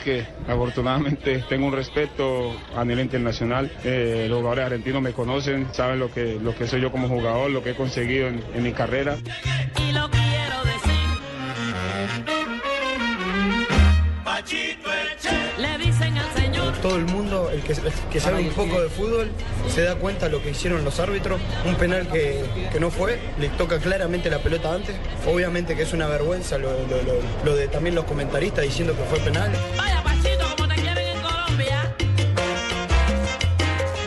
Que afortunadamente tengo un respeto a nivel internacional. Eh, los jugadores argentinos me conocen, saben lo que, lo que soy yo como jugador, lo que he conseguido en, en mi carrera. Todo el mundo, que, que sabe un poco de fútbol, se da cuenta lo que hicieron los árbitros. Un penal que, que no fue, le toca claramente la pelota antes. Obviamente que es una vergüenza lo, lo- lo- lo de también los comentaristas diciendo que fue penal. Vaya Pachito, como te quieren en Colombia.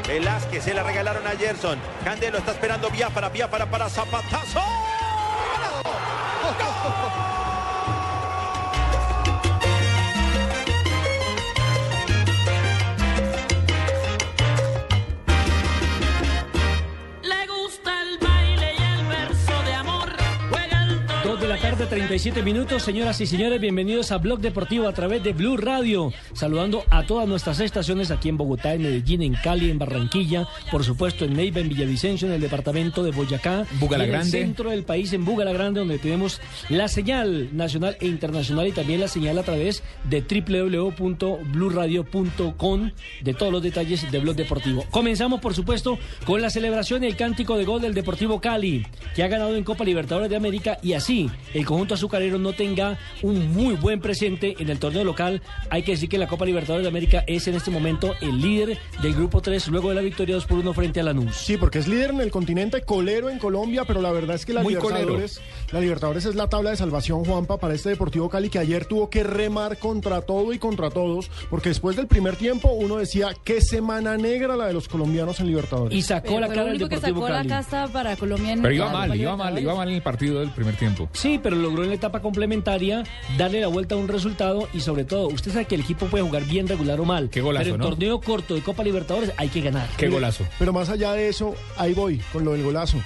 Velázquez se la regalaron a Gerson. Candelo está esperando Biafara, Biafara para Zapatazo. 7:37 minutos, señoras y señores, bienvenidos a Blog Deportivo a través de Blue Radio. Saludando a todas nuestras estaciones aquí en Bogotá, en Medellín, en Cali, en Barranquilla, por supuesto en Neiva, en Villavicencio, en el departamento de Boyacá, en el centro del país, en Bugalagrande, donde tenemos la señal nacional e internacional y también la señal a través de www.bluradio.com de todos los detalles de Blog Deportivo. Comenzamos, por supuesto, con la celebración y el cántico de gol del Deportivo Cali, que ha ganado en Copa Libertadores de América y así el conjunto azucarero no tenga un muy buen presente en el torneo local. Hay que decir que la Copa Libertadores de América es en este momento el líder del grupo 3 luego de la victoria 2 por 1 frente a Lanús. Sí, porque es líder en el continente, colero en Colombia, pero la verdad es que la Muy colero. Libertadores, la Libertadores es la tabla de salvación, Juanpa, para este Deportivo Cali que ayer tuvo que remar contra todo y contra todos, porque después del primer tiempo uno decía qué semana negra la de los colombianos en Libertadores. Y sacó Pero la cara del único que Deportivo sacó Cali. la casta para Colombia en Pero iba mal, iba mal, iba mal en el partido del primer tiempo. Sí, pero logró en la etapa complementaria darle la vuelta a un resultado y sobre todo, usted sabe que el equipo puede jugar bien, regular o mal. Qué golazo, pero en ¿no? torneo corto de Copa Libertadores hay que ganar. Qué golazo. Pero más allá de eso, ahí voy con lo del golazo.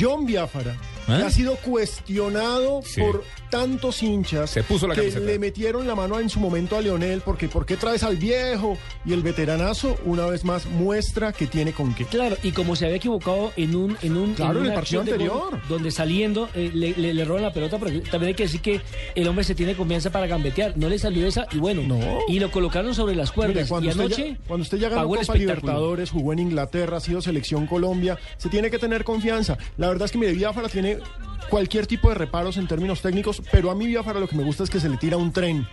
John Biafara, que ¿Eh? ha sido cuestionado Sí. por tantos hinchas Se puso la que camiseta. le metieron la mano en su momento a Leonel, porque ¿por qué traes al viejo? Y el veteranazo, una vez más, muestra que tiene con qué. Claro, y como se había equivocado en un en un Claro, en el una partido gol, anterior. donde saliendo eh, le, le- le roban la pelota, pero también hay que decir que el hombre se tiene confianza para gambetear, no le salió esa y bueno, No. y lo colocaron sobre las cuerdas Mire, cuando, y usted anoche ya, cuando usted ya ganó el Copa. Libertadores, jugó en Inglaterra, ha sido selección Colombia, se tiene que tener confianza. La verdad es que mire, Biafara tiene cualquier tipo de reparos en términos técnicos, pero a mí Biafara lo que me gusta es que se le tira un tren.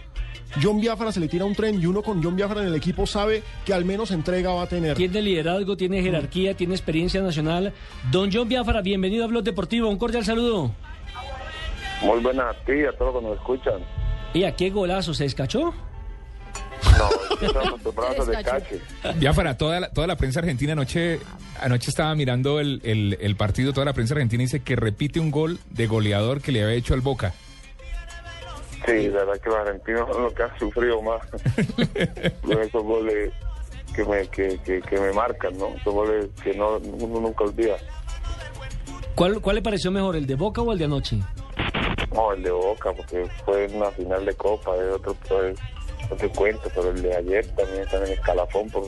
John Biafara se le tira un tren y uno con John Biafara en el equipo sabe que al menos entrega va a tener. Tiene liderazgo, tiene jerarquía, tiene experiencia nacional. Don John Biafara, bienvenido a Blog Deportivo. Un cordial saludo. Muy buenas a ti y a todos los que nos escuchan. ¿Y a qué golazo se descachó? No, de cache. Ya para toda la, toda la prensa argentina anoche, anoche estaba mirando el, el- el partido, toda la prensa argentina dice que repite un gol de goleador que le había hecho al Boca. Sí, la verdad que los argentinos son los que han sufrido más con esos goles que me, que, que, que me marcan, ¿no? Esos goles que no, uno nunca olvida. ¿Cuál, ¿Cuál le pareció mejor, el de Boca o el de anoche? No, el de Boca, porque fue una final de Copa, de otro, pues, no te cuento, pero el de ayer también está en el escalafón por,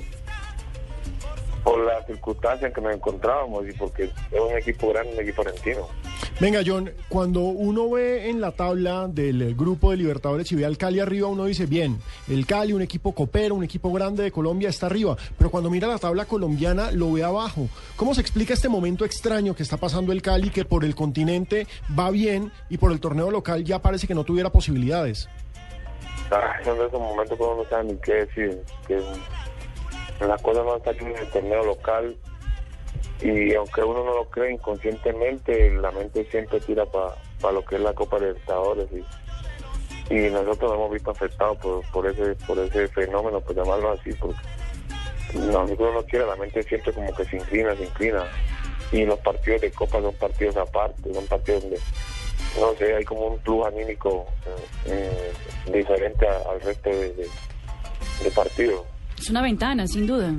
por las circunstancias en que nos encontrábamos y porque es un equipo grande, un equipo argentino. Venga, John, cuando uno ve en la tabla del grupo de Libertadores y ve al Cali arriba, uno dice, bien, el Cali, un equipo copero, un equipo grande de Colombia, está arriba. Pero cuando mira la tabla colombiana, lo ve abajo. ¿Cómo se explica este momento extraño que está pasando el Cali, que por el continente va bien y por el torneo local ya parece que no tuviera posibilidades? Ah, son de esos momentos no sabe ni qué decir, que las cosas no están en el torneo local. Y aunque uno no lo cree inconscientemente, la mente siempre tira para lo que es la Copa Libertadores. Y, nosotros nos hemos visto afectados por, por ese por ese fenómeno, por llamarlo así, porque nosotros no quiere, la mente siempre como que se inclina, se inclina. Y los partidos de Copa son partidos aparte, son partidos donde no sé, hay como un plus anímico eh, eh, diferente al resto de partidos. Es una ventana, sin duda.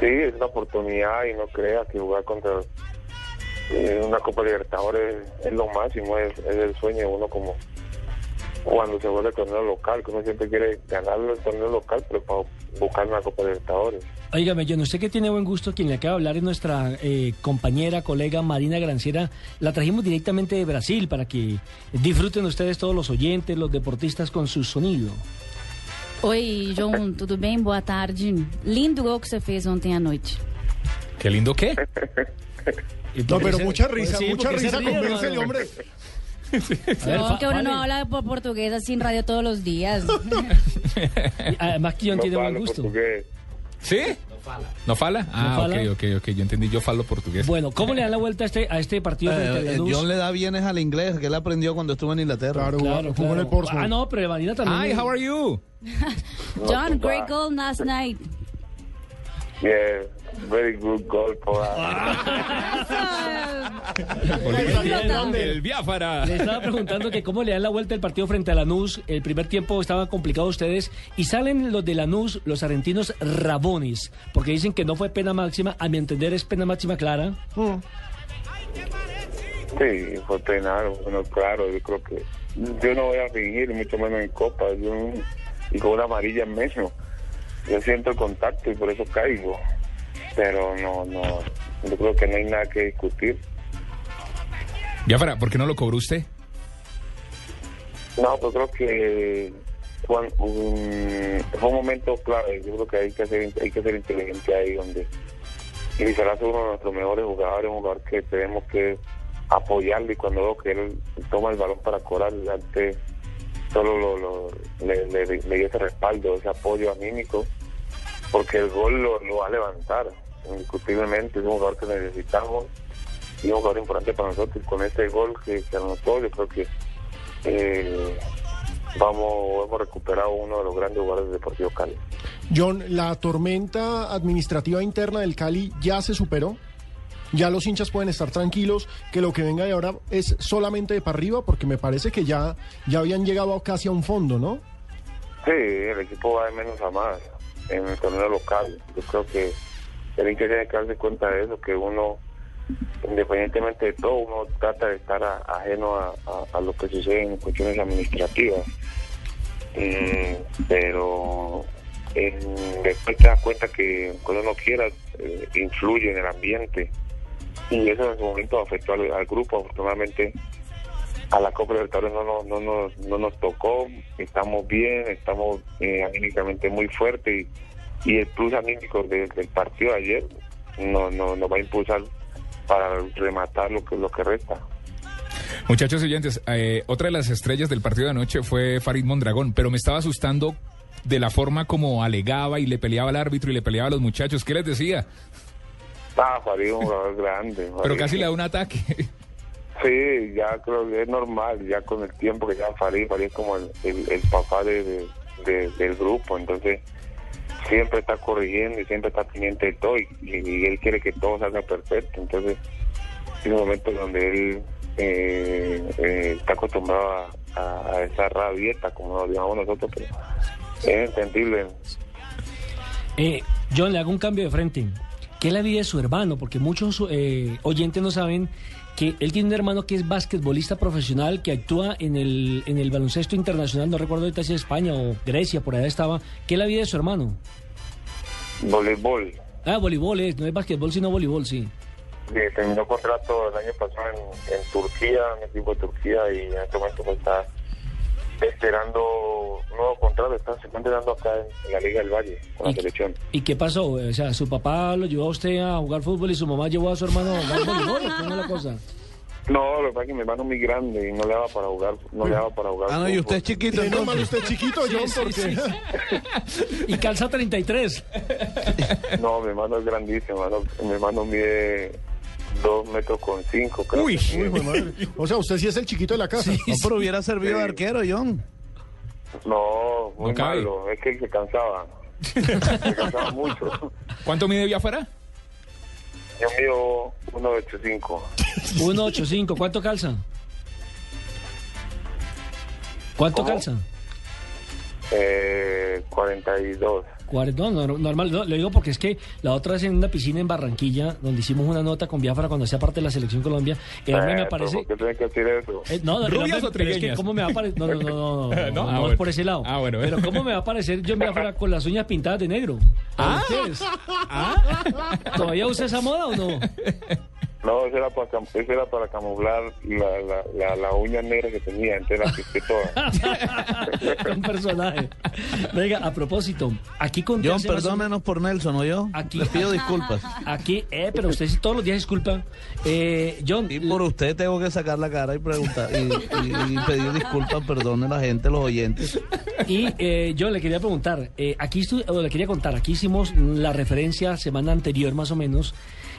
Sí, es una oportunidad y no crea que jugar contra eh, una Copa Libertadores es lo máximo, es, es el sueño de uno como cuando se vuelve el torneo local, que uno siempre quiere ganar el torneo local, pero para buscar una Copa Libertadores. Óigame, yo no sé que tiene buen gusto. Quien le acaba de hablar es nuestra eh, compañera, colega Marina Granciera. La trajimos directamente de Brasil para que disfruten ustedes todos los oyentes, los deportistas con su sonido. Oi, João, tudo bem? Boa tarde. Lindo gol que você fez ontem à noite. ¿Qué lindo qué? No, pero mucha risa, sí, mucha risa, hermano. hombre. A ver, No, que uno no habla por portugués así en radio todos los días. Además que John No tiene buen gusto. portugués. ¿Sí? ¿No fala? Ah, fala? ok, ok, ok. Yo entendí, yo falo portugués. Bueno, ¿cómo le dan la vuelta a este, a este partido Eh, eh? John le da bienes al inglés que él aprendió cuando estuvo en Inglaterra. Claro, Claro, jugó en el claro. Ah, no, pero Marina también. Hi, how are you? John, great goal last night. Yeah, very good goal for us. El Biafara. Le estaba preguntando que cómo le dan la vuelta el partido frente a Lanús. El primer tiempo estaban complicados ustedes y salen los de Lanús, los argentinos rabones, porque dicen que no fue pena máxima. A mi entender es pena máxima clara. Sí, fue penal, bueno, claro, yo creo que yo no voy a fingir, mucho menos en Copa, yo, y con una amarilla en medio. Yo siento el contacto y por eso caigo, pero no, no, yo creo que no hay nada que discutir. Biafara, ¿por qué no lo cobró usted? No, yo creo que un- fue un momento clave, yo creo que hay que ser, hay que ser inteligente ahí donde y será uno de nuestros mejores jugadores, un jugador que tenemos que apoyarle y cuando veo que él toma el balón para cobrar antes solo lo, le, le, le di ese respaldo, ese apoyo anímico, porque el gol lo, va a levantar, indiscutiblemente, es un jugador que necesitamos y un jugador importante para nosotros. Con este gol que, que anotó, yo creo que eh, vamos hemos recuperado uno de los grandes jugadores del Deportivo Cali. John, la tormenta administrativa interna del Cali ya se superó. Ya los hinchas pueden estar tranquilos que lo que venga de ahora es solamente de para arriba, porque me parece que ya, ya habían llegado casi a un fondo, ¿no? Sí, el equipo va de menos a más en el torneo local. Yo creo que el hincha tiene que darse cuenta de eso, que uno, independientemente de todo, uno trata de estar ajeno a, a- lo que sucede en cuestiones administrativas. Mm, pero después te das cuenta que cuando uno quiera eh, influye en el ambiente y eso en su momento afectó al, grupo afortunadamente a la Copa Libertadores no, nos- no, nos, no nos tocó, estamos bien, estamos eh, anímicamente muy fuertes y, el plus anímico de- del partido de ayer no, no, nos va a impulsar para rematar lo que, lo que resta. Muchachos oyentes, eh, otra de las estrellas del partido de anoche fue Farid Mondragón, pero me estaba asustando de la forma como alegaba y le peleaba al árbitro y le peleaba a los muchachos. ¿Qué les decía? Ah, Farid es un jugador grande. Pero casi le da un ataque. Sí, ya creo que es normal, ya con el tiempo que ya Farid, Farid es como el, el, el papá de, de- de- del grupo, entonces siempre está corrigiendo y siempre está pendiente de todo y, y él quiere que todo salga perfecto, entonces es un momento donde él eh, eh, está acostumbrado a, a- a esa rabieta, como lo llamamos nosotros, pero es entendible. Eh, John, le hago un cambio de frente. ¿Qué es la vida de su hermano? Porque muchos eh, oyentes no saben que él tiene un hermano que es basquetbolista profesional, que actúa en el, en el baloncesto internacional, no recuerdo ahorita si es España o Grecia, por allá estaba. ¿Qué es la vida de su hermano? Voleibol, Ah, voleibol, es, no es basquetbol, sino voleibol, sí. eh, terminó contrato el año pasado en, en Turquía, en el equipo de Turquía, y en este momento pues, está esperando un nuevo contrato, está, se está entrenando acá en, la Liga del Valle con la selección. ¿Y qué pasó? O sea, ¿su papá lo llevó a usted a jugar fútbol y su mamá llevó a su hermano a jugar ¿Cómo es la cosa? No, lo que pasa es que mi hermano es muy grande y no le daba para jugar, no le daba para jugar. Ah, no, y usted es chiquito. No, usted es chiquito, John, Sí, sí, porque... sí. Y calza 33. No, mi hermano es grandísimo, mi hermano, mi hermano mide dos metros con cinco, creo. Uy. que Uy, madre. O sea, usted sí es el chiquito de la casa. No, pero hubiera servido de Sí. arquero, John. No, muy No malo, es que él se cansaba, se cansaba mucho. ¿Cuánto mide Biafara? Yo mido 1.85. 185, ¿cuánto calza? ¿Cuánto ¿Cómo? calza? Eh, 42. No, no, normal, no, lo digo porque es que la otra vez en una piscina en Barranquilla, donde hicimos una nota con Biafra cuando hacía parte de la selección Colombia, el hombre me Eh, aparece... ¿Por qué tienes que decir eso? Eh, no, el ¿Rubias hombre- o pero es que trigueñas? cómo me va a parecer... No, no, no, no, no, No, no, ah, no es por ese lado. Ah, bueno, Pero cómo me va a parecer yo en Biafra con las uñas pintadas de negro. ¿A Ah. Ah. ¿Todavía usa esa moda o no? No, eso era para, cam- eso era para camuflar la, la, la, la uña negra que tenía, entonces la quité toda. Un personaje. Venga, a propósito, aquí con John, perdónenos por Nelson, ¿o yo? Aquí- Les pido disculpas. Aquí, eh, pero usted sí todos los días disculpa. Eh, John, Y por usted tengo que sacar la cara y preguntar y, y- y pedir disculpas, perdone la gente, los oyentes. Y eh, yo le quería preguntar, eh, aquí o le quería contar, aquí hicimos la referencia semana anterior más o menos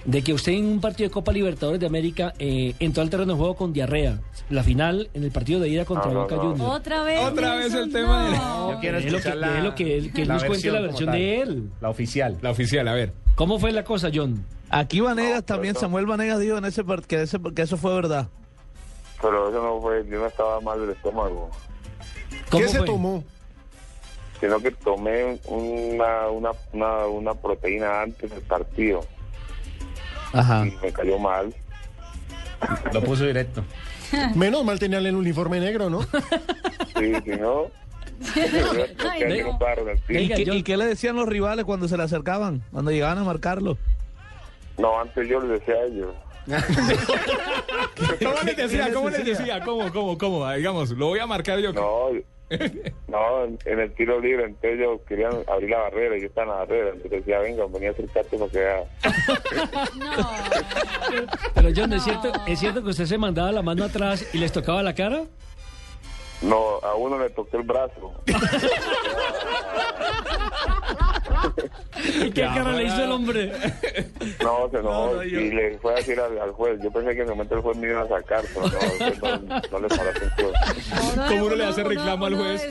de que usted en un partido de Copa Libertadores de América eh, entró al terreno de juego con diarrea. La final en el partido de ida contra No, no, Boca no. Juniors. Otra vez. Otra vez el tema de- no. Yo quiero Es lo que, la, es lo que él, que él nos cuente la versión de él. La oficial. La oficial, a ver. ¿Cómo fue la cosa, John? Aquí Vanegas No, también, Samuel Vanegas dijo en ese que, ese- que eso fue verdad. Pero eso no fue, yo no estaba mal del estómago, ¿Cómo ¿Qué se tomó? sino que tomé una, una, una, una proteína antes del partido Ajá. y me cayó mal. Lo puso directo. Menos mal tenían el uniforme negro, ¿no? Sí, si no, Ay, que no. ¿Y qué, y qué le decían los rivales cuando se le acercaban? Cuando llegaban a marcarlo. No, antes yo les decía a ellos. ¿Cómo les decía? ¿Cómo les decía? ¿Cómo, cómo, cómo? Digamos, lo voy a marcar yo. No, no, en, el tiro libre, entonces ellos querían abrir la barrera y yo estaba en la barrera. Entonces decía, venga, venía a acercarte para que vea. Pero John, ¿es cierto, ¿es cierto que usted se mandaba la mano atrás y les tocaba la cara? No, a uno le toqué el brazo. ¿Y qué cara le hizo el hombre? No, se No, no, yo- y le fue a decir al, al juez. Yo pensé que en ese momento el juez me iba a sacar, pero no, el juez no, no le paró atención. ¿Cómo uno le hace reclamo al juez?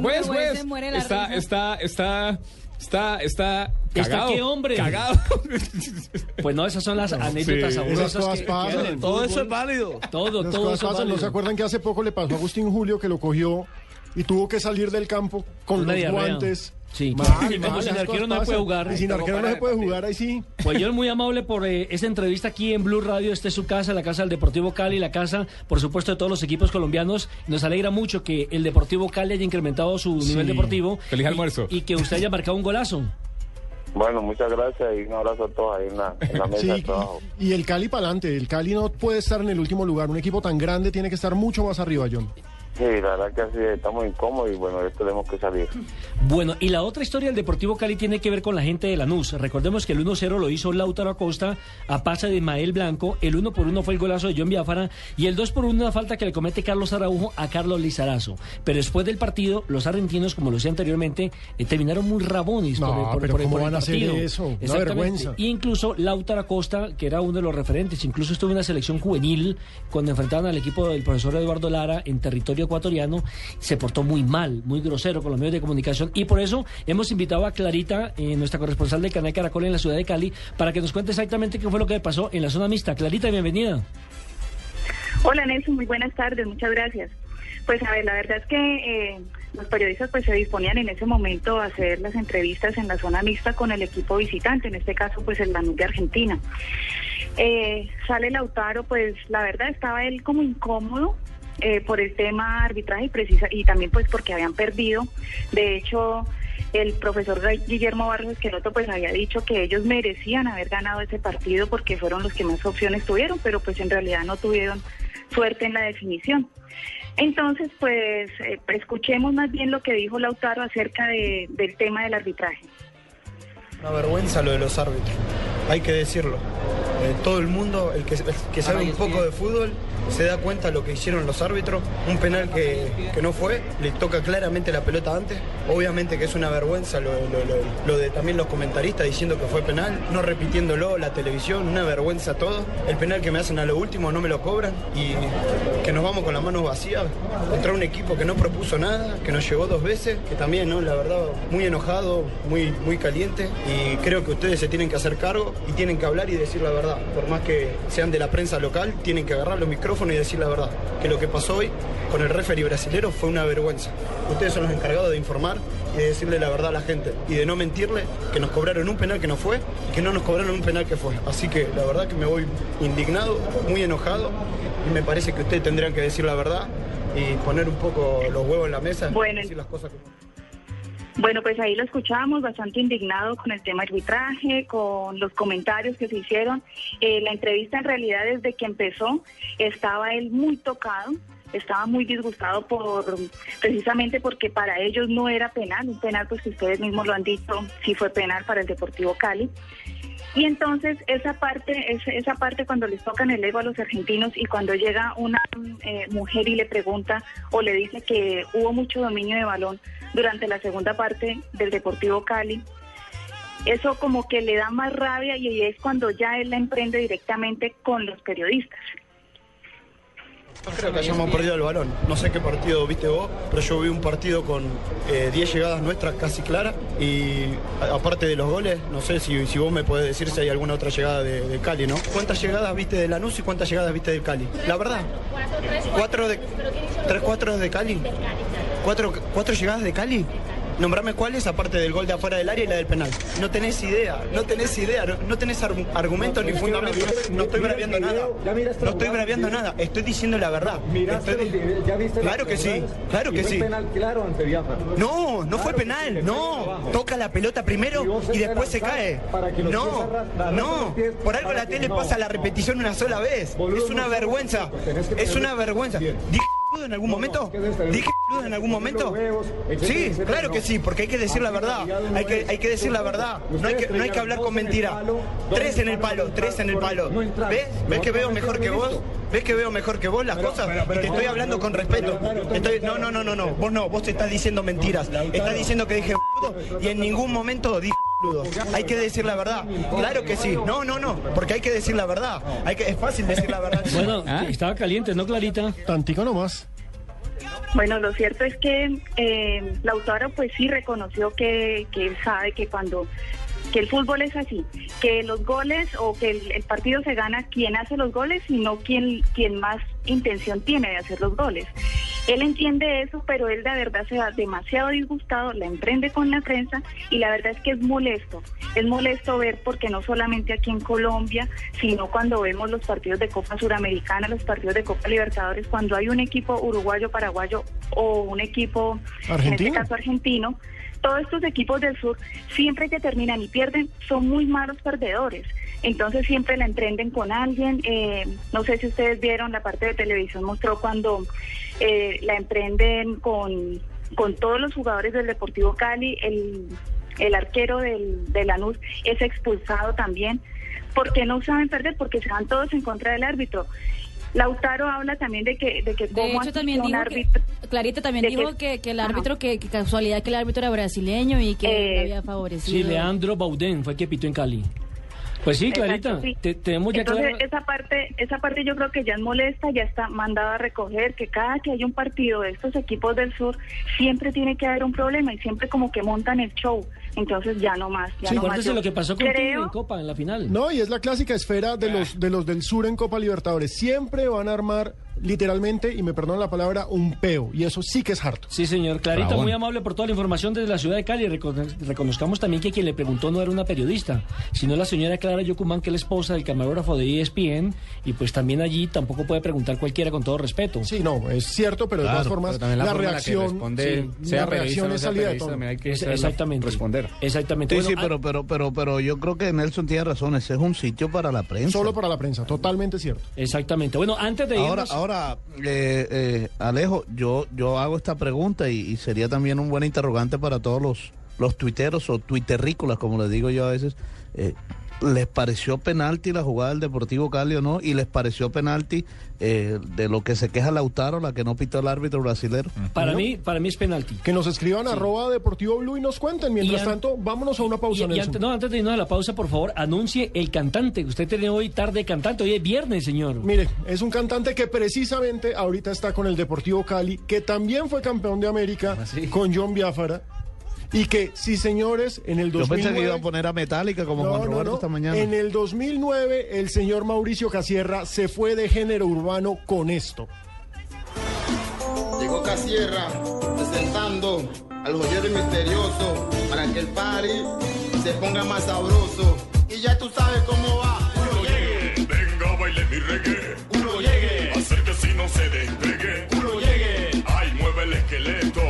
Juez, juez. Está, está, está, está, está. ¿Está Cagado. qué, hombre? Cagado. Pues no, esas son las anécdotas Sí. que- pasan. el Todo eso es válido. Todo, Las todo eso es pasan. ¿No se acuerdan que hace poco le pasó a Agustín Julio que lo cogió y tuvo que salir del campo con Una los diarrea. guantes? Sí. Mal, Y como mal, sin arquero no se puede jugar. Y sin arquero no se puede jugar, ahí sí. Pues yo muy amable por eh, esta entrevista aquí en Blue Radio. Esta es su casa, la casa del Deportivo Cali, la casa, por supuesto, de todos los equipos colombianos. Nos alegra mucho que el Deportivo Cali haya incrementado su nivel deportivo. Feliz y- almuerzo. Y, que usted haya marcado un golazo. Bueno, muchas gracias y un abrazo a todos ahí en la, en la mesa de Sí, trabajo. y el Cali para adelante. El Cali no puede estar en el último lugar. Un equipo tan grande tiene que estar mucho más arriba, John. Sí, la verdad que así estamos incómodos y bueno, esto tenemos que salir. Bueno, y la otra historia del Deportivo Cali tiene que ver con la gente de Lanús. Recordemos que el 1-0 lo hizo Lautaro Acosta a pase de Ismael Blanco, el 1 por 1 fue el golazo de John Biafara y el 2 por 1 una falta que le comete Carlos Araujo a Carlos Lizarazo. Pero después del partido, los argentinos, como lo decía anteriormente, eh, terminaron muy rabones No, por, el- por- pero por el- ¿cómo por el van a hacer partido. eso? Una vergüenza. Y incluso Lautaro Acosta, que era uno de los referentes, incluso estuvo en una selección juvenil cuando enfrentaban al equipo del profesor Eduardo Lara en territorio ecuatoriano, se portó muy mal, muy grosero con los medios de comunicación y por eso hemos invitado a Clarita, eh, nuestra corresponsal del canal Caracol en la ciudad de Cali, para que nos cuente exactamente qué fue lo que pasó en la zona mixta. Clarita, bienvenida. Hola Nelson, muy buenas tardes, muchas gracias. Pues a ver, la verdad es que eh, los periodistas pues se disponían en ese momento a hacer las entrevistas en la zona mixta con el equipo visitante, en este caso pues el Lanús de Argentina. Eh, sale Lautaro, pues la verdad estaba él como incómodo eh, por el tema arbitraje y precisa y también pues porque habían perdido. De hecho, el profesor Guillermo Barros Esqueloto pues había dicho que ellos merecían haber ganado ese partido porque fueron los que más opciones tuvieron, pero pues en realidad no tuvieron suerte en la definición. Entonces, pues eh, escuchemos más bien lo que dijo Lautaro acerca de- del tema del arbitraje. Una vergüenza lo de los árbitros, hay que decirlo. Todo el mundo, el que, sabe un poco de fútbol, se da cuenta de lo que hicieron los árbitros. Un penal que, que no fue, le toca claramente la pelota antes. Obviamente que es una vergüenza lo, de también los comentaristas diciendo que fue penal, no repitiéndolo, la televisión, una vergüenza todo. El penal que me hacen a lo último no me lo cobran y que nos vamos con las manos vacías contra un equipo que no propuso nada, que nos llevó dos veces, que también, ¿no? La verdad, muy enojado, muy, muy caliente y creo que ustedes se tienen que hacer cargo y tienen que hablar y decir la verdad. Por más que sean de la prensa local, tienen que agarrar los micrófonos y decir la verdad. Que lo que pasó hoy con el referee brasilero fue una vergüenza. Ustedes son los encargados de informar y de decirle la verdad a la gente y de no mentirle que nos cobraron un penal que no fue y que no nos cobraron un penal que fue. Así que la verdad que me voy indignado, muy enojado y me parece que ustedes tendrían que decir la verdad y poner un poco los huevos en la mesa Bueno. y decir las cosas que Bueno, pues ahí lo escuchábamos bastante indignado con el tema arbitraje, con los comentarios que se hicieron. Eh, la entrevista en realidad desde que empezó estaba él muy tocado, estaba muy disgustado por precisamente porque para ellos no era penal, un penal pues que ustedes mismos lo han dicho, sí fue penal para el Deportivo Cali. Y entonces esa parte, esa, parte cuando les tocan el ego a los argentinos y cuando llega una eh, mujer y le pregunta o le dice que hubo mucho dominio de balón durante la segunda parte del Deportivo Cali, eso como que le da más rabia y es cuando ya él la emprende directamente con los periodistas. No creo que hayamos perdido el balón. No sé qué partido viste vos, pero yo vi un partido con eh, 10 llegadas nuestras casi claras y a- aparte de los goles, no sé si, si vos me podés decir si hay alguna otra llegada de, de Cali, ¿no? ¿Cuántas llegadas viste de Lanús y cuántas llegadas viste del Cali? La verdad. ¿Cuatro de, ¿Tres cuatro de Cali? ¿Cuatro, ¿Cuatro llegadas de Cali? Nombrame cuáles, aparte del gol de afuera del área y la del penal. No tenés idea, no tenés idea, no, no tenés argu- argumentos ni fundamentos. No estoy braviando nada. No estoy braviando nada, estoy diciendo la verdad. Estoy- Claro que sí, claro que sí. claro ante Biafra. No, no fue penal, no. Toca la pelota primero y después se cae. No, no. Por algo la tele pasa la repetición una sola vez. Es una vergüenza. Es una vergüenza. ¿Dije boludo en algún momento? ¿Dije boludo en algún momento? Sí, claro que sí, porque hay que decir la verdad. Hay que, hay que decir la verdad. No hay que, no hay que hablar con mentira. Tres en el palo, tres en el palo. ¿Ves? ¿Ves que veo mejor que vos? ¿Ves que veo mejor que vos las cosas? Y te estoy hablando con respeto. Estoy- no, no, no, no, no. Vos no, vos te estás diciendo mentiras. Estás diciendo que dije boludo y en ningún momento dije. Hay que decir la verdad. Claro que sí. No, no, no. Porque hay que decir la verdad. Hay que, es fácil decir la verdad. Bueno, estaba caliente, ¿no, Clarita? Tantico nomás. Bueno, lo cierto es que eh, Lautaro pues sí reconoció que, que él sabe que cuando que el fútbol es así, que los goles o que el, el partido se gana quien hace los goles y no quien, quien más intención tiene de hacer los goles. Él entiende eso, pero él la verdad se va demasiado disgustado, la emprende con la prensa y la verdad es que es molesto. Es molesto ver porque no solamente aquí en Colombia, sino cuando vemos los partidos de Copa Suramericana, los partidos de Copa Libertadores, cuando hay un equipo uruguayo, paraguayo o un equipo, en este caso argentino, todos estos equipos del sur, siempre que terminan y pierden, son muy malos perdedores. Entonces siempre la emprenden con alguien. eh, no sé si ustedes vieron, la parte de televisión mostró cuando eh, la emprenden con, con todos los jugadores del Deportivo Cali, el, el arquero del, de Lanús es expulsado también, porque no saben perder, porque se van todos en contra del árbitro. Lautaro habla también de que, de que De cómo hecho, también dijo árbitro... que, Clarita también dijo que, que el árbitro, que, que casualidad que el árbitro era brasileño y que Eh, había favorecido. Sí, Leandro Baudén fue el que pitó en Cali. Pues sí, Clarita, Exacto, sí. te- tenemos ya Entonces, claro. esa parte, esa parte yo creo que ya es molesta, ya está mandada a recoger, que cada que hay un partido de estos equipos del sur, siempre tiene que haber un problema y siempre como que montan el show. Entonces ya no más, ya Sí, no más. acuérdese Yo lo que pasó contigo creo- en Copa, en la final. No, y es la clásica esfera de los, de los del sur en Copa Libertadores. Siempre van a armar, literalmente, y me perdonan la palabra, un peo. Y eso sí que es harto. Sí, señor. Clarita, muy amable por toda la información desde la ciudad de Cali. Recono- reconozcamos también que quien le preguntó no era una periodista, sino la señora Clara Yocumán, que es la esposa del camarógrafo de ESPN, y pues también allí tampoco puede preguntar cualquiera con todo respeto. Sí, no, es cierto, pero de todas formas, la reacción, responde, sí, sea la periodista reacción es sea salida de hay que Es- exactamente. responder. Exactamente. Sí, Bueno, sí, ah, pero, pero, pero, pero yo creo que Nelson tiene razón. Ese es un sitio para la prensa. Solo para la prensa, totalmente cierto. Exactamente. Bueno, antes de Ahora, irnos... ahora eh, eh, Alejo, yo, yo hago esta pregunta y, y sería también un buen interrogante para todos los, los tuiteros o tuiterrícolas, como les digo yo a veces. Eh, ¿Les pareció penalti la jugada del Deportivo Cali o no? ¿Y les pareció penalti eh, de lo que se queja Lautaro, la que no pitó el árbitro brasilero? Para ¿No? mí, para mí es penalti. Que nos escriban arroba Deportivo Blue y nos cuenten. Mientras an- tanto, vámonos a una pausa, Y- y Nelson. antes, no, antes de irnos a la pausa, por favor, anuncie el cantante. Usted tiene hoy tarde cantante, hoy es viernes, señor. Mire, es un cantante que precisamente ahorita está con el Deportivo Cali, que también fue campeón de América ¿Ah, con John Biafara. Y que, sí, señores, en el Yo 2009... pensé que iba a poner a Metallica como No, Juan no, Roberto no. esta mañana. En el 2009, el señor Mauricio Casierra se fue de género urbano con esto. Llegó Casierra presentando al joyero misterioso para que el party se ponga más sabroso. Y ya tú sabes cómo va. Uno llegue, Venga, baile mi reggae. uno llegue, Hacer que si no se despegue. uno llegue, Ay, mueve el esqueleto.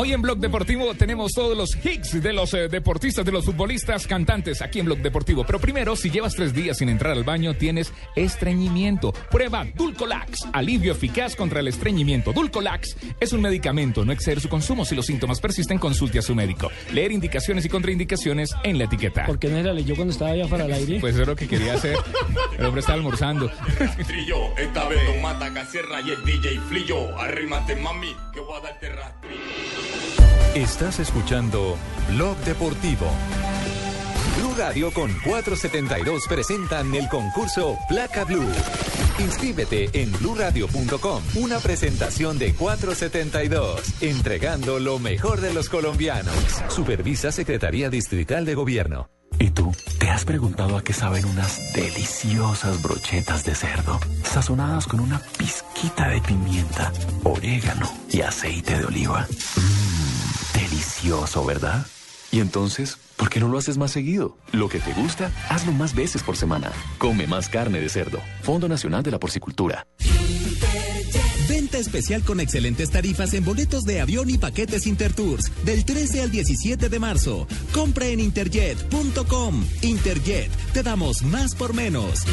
Hoy en Blog Deportivo tenemos todos los hits de los eh, deportistas, de los futbolistas, cantantes aquí en Blog Deportivo. Pero primero, si llevas tres días sin entrar al baño, tienes estreñimiento. Prueba Dulcolax, alivio eficaz contra el estreñimiento. Dulcolax es un medicamento, no exceder su consumo. Si los síntomas persisten, consulte a su médico. Leer indicaciones y contraindicaciones en la etiqueta. ¿Por qué no la leyó cuando estaba allá para el aire? Pues eso es lo que quería hacer. El hombre está almorzando. Trillo, esta vez no mata y el DJ Flillo. Arrímate, mami, que voy a darte rastrillo. Estás escuchando Blog Deportivo. Blue Radio con 472 presentan el concurso Placa Blue. Inscríbete en bluradio.com. Una presentación de 472, entregando lo mejor de los colombianos. Supervisa Secretaría Distrital de Gobierno. ¿Y tú? ¿Te has preguntado a qué saben unas deliciosas brochetas de cerdo, sazonadas con una pizquita de pimienta, orégano y aceite de oliva? Mmm, delicioso, ¿verdad? Y entonces, ¿por qué no lo haces más seguido? Lo que te gusta, hazlo más veces por semana. Come más carne de cerdo. Fondo Nacional de la Porcicultura. Venta especial con excelentes tarifas en boletos de avión y paquetes Intertours del 13 al 17 de marzo. Compra en interjet.com. Interjet, te damos más por menos.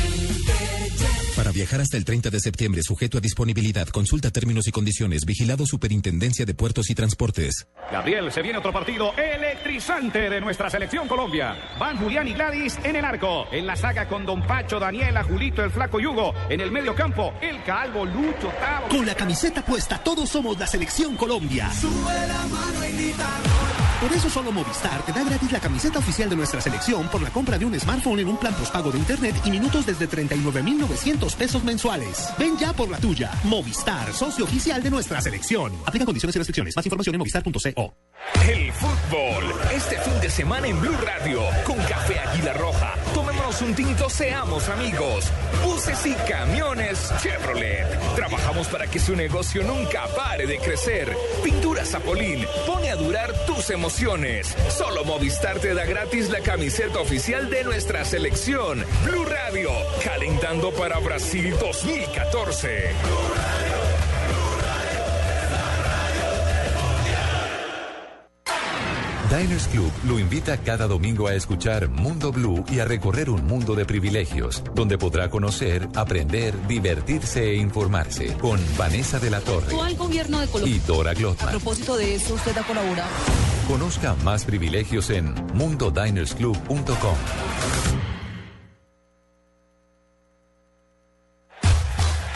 Para viajar hasta el 30 de septiembre, sujeto a disponibilidad, consulta términos y condiciones. Vigilado Superintendencia de Puertos y Transportes. Gabriel, se viene otro partido electrizante de nuestra selección Colombia. Van Julián y Gladys en el arco. En la saga con Don Pacho, Daniela, Julito, el Flaco Yugo. En el medio campo, el Calvo, Lucho, Tavo. Con la camiseta puesta, todos somos la selección Colombia. Por eso solo Movistar te da gratis la camiseta oficial de nuestra selección por la compra de un smartphone en un plan postpago de internet y minutos desde 39,900 pesos mensuales. Ven ya por la tuya. Movistar, socio oficial de nuestra selección. Aplica condiciones y restricciones. Más información en movistar.co. El fútbol, este fin de semana en Blue Radio, con Café Águila Roja. Tomémonos un tinto, seamos amigos. Buses y camiones Chevrolet. Trabajamos para que su negocio nunca pare de crecer. Pintura Zapolín, pone a durar tus emociones. Solo Movistar te da gratis la camiseta oficial de nuestra selección. Blue Radio, calentando para Brasil 2014. Diners Club lo invita cada domingo a escuchar Mundo Blue y a recorrer un mundo de privilegios, donde podrá conocer, aprender, divertirse e informarse con Vanessa de la Torre Actual gobierno de y. Dora A Glotman. propósito de eso, usted ha colaborado. Conozca más privilegios en mundodinersclub.com.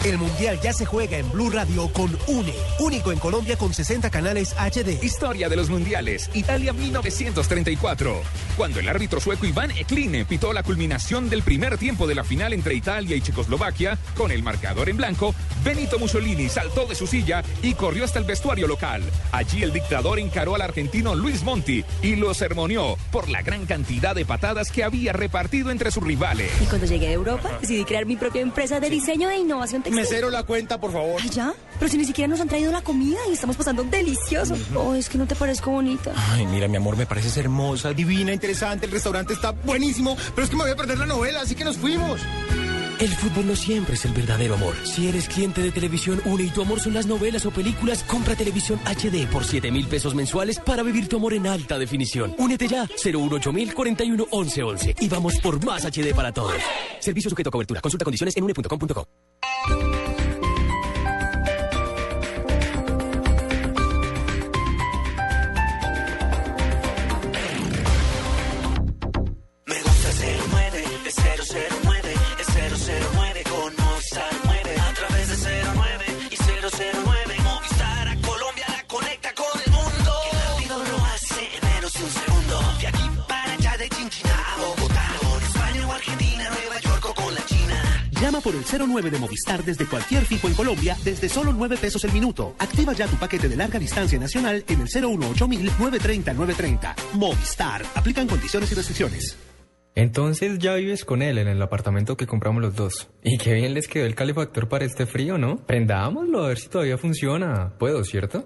El Mundial ya se juega en Blue Radio con UNE, único en Colombia con 60 canales HD. Historia de los mundiales, Italia 1934. Cuando el árbitro sueco Iván Ekline pitó la culminación del primer tiempo de la final entre Italia y Checoslovaquia, con el marcador en blanco, Benito Mussolini saltó de su silla y corrió hasta el vestuario local. Allí el dictador encaró al argentino Luis Monti y lo sermoneó por la gran cantidad de patadas que había repartido entre sus rivales. Y cuando llegué a Europa, decidí crear mi propia empresa de diseño e innovación textil. Mesero la cuenta, por favor. ¿Ay, ya? Pero si ni siquiera nos han traído la comida y estamos pasando delicioso. Oh, es que no te parezco bonita. Ay, mira, mi amor, me pareces hermosa, divina, interesante. El restaurante está buenísimo, pero es que me voy a perder la novela, así que nos fuimos. El fútbol no siempre es el verdadero amor. Si eres cliente de Televisión Une y tu amor son las novelas o películas, compra Televisión HD por 7 mil pesos mensuales para vivir tu amor en alta definición. Únete ya, 018 mil 41 11 11. Y vamos por más HD para todos. Servicio sujeto a cobertura. Consulta condiciones en une.com.co. Me por el 09 de Movistar desde cualquier fijo en Colombia desde solo 9 pesos el minuto. Activa ya tu paquete de larga distancia nacional en el 018 930 930. Movistar. Aplican condiciones y restricciones. Entonces ya vives con él en el apartamento que compramos los dos. Y qué bien les quedó el calefactor para este frío, ¿no? Prendámoslo a ver si todavía funciona. Puedo, ¿cierto?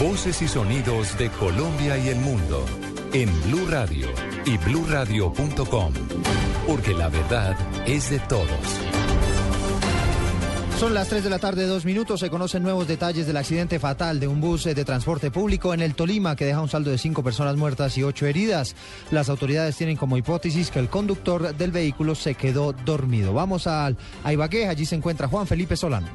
Voces y sonidos de Colombia y el mundo en Blue Radio y bluradio.com, porque la verdad es de todos. Son las 3 de la tarde, dos minutos. Se conocen nuevos detalles del accidente fatal de un bus de transporte público en el Tolima que deja un saldo de cinco personas muertas y ocho heridas. Las autoridades tienen como hipótesis que el conductor del vehículo se quedó dormido. Vamos al, a Ibagué, allí se encuentra Juan Felipe Solano.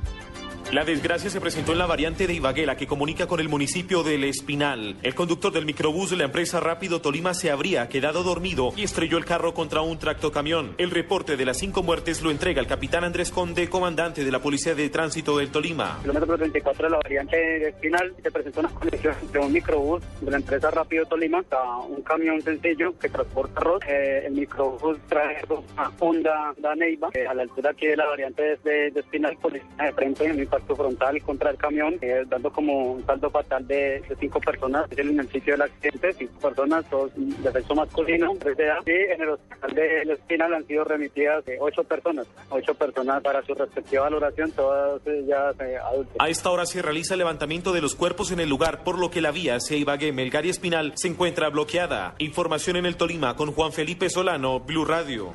La desgracia se presentó en la variante de Ibagué, la que comunica con el municipio del Espinal. El conductor del microbús de la empresa Rápido Tolima se habría quedado dormido y estrelló el carro contra un tractocamión. El reporte de las cinco muertes lo entrega el capitán Andrés Conde, comandante de la Policía de Tránsito del Tolima. Kilómetro 34 de la variante de Espinal se presentó una colisión entre un microbús de la empresa Rápido Tolima a un camión sencillo que transporta arroz. Eh, el microbús trae una Honda Daneiva eh, a la altura aquí de la variante de, de Espinal, colisión de frente en impacto frontal contra el camión, eh, dando como un saldo fatal de, de cinco personas en el sitio del accidente, cinco personas, dos de sexo masculino, tres de edad, y en el hospital de la Espinal han sido remitidas eh, ocho personas, ocho personas para su respectiva valoración, todas ellas eh, adultas. A esta hora se realiza el levantamiento de los cuerpos en el lugar, por lo que la vía hacia Ibagué, Melgar y Espinal se encuentra bloqueada. Información en el Tolima con Juan Felipe Solano, Blue Radio.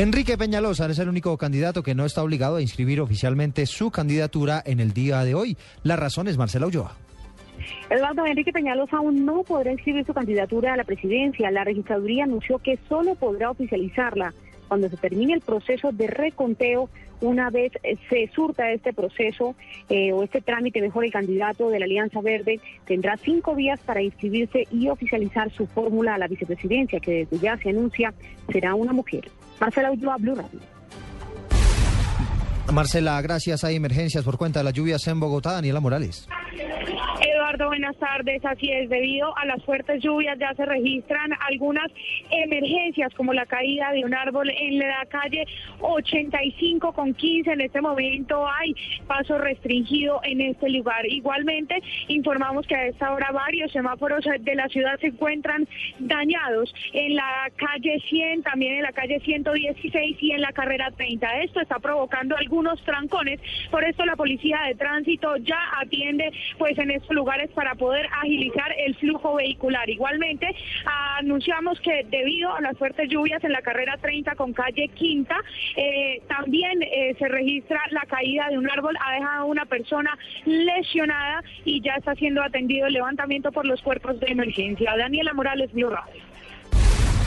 Enrique Peñalosa es el único candidato que no está obligado a inscribir oficialmente su candidatura en el día de hoy. La razón es Marcela Ulloa. Eduardo Enrique Peñalosa aún no podrá inscribir su candidatura a la presidencia. La registraduría anunció que solo podrá oficializarla cuando se termine el proceso de reconteo. Una vez eh, se surta este proceso eh, o este trámite, mejor el candidato de la Alianza Verde tendrá cinco días para inscribirse y oficializar su fórmula a la vicepresidencia, que desde ya se anuncia será una mujer. Marcela Ulloa, Blue Radio. Marcela, gracias. Hay emergencias por cuenta de las lluvias en Bogotá. Daniela Morales. Eduardo, buenas tardes. Así es, debido a las fuertes lluvias ya se registran algunas emergencias como la caída de un árbol en la calle 85 con 15. En este momento hay paso restringido en este lugar. Igualmente, informamos que a esta hora varios semáforos de la ciudad se encuentran dañados en la calle 100, también en la calle 116 y en la carrera 30. Esto está provocando algunos trancones. Por esto la policía de tránsito ya atiende pues en estos lugares para poder agilizar el flujo vehicular. Igualmente, anunciamos que debido a las fuertes lluvias en la carrera 30 con calle Quinta, eh, también eh, se registra la caída de un árbol, ha dejado una persona lesionada y ya está siendo atendido el levantamiento por los cuerpos de emergencia. Daniela Morales, Blue Radio.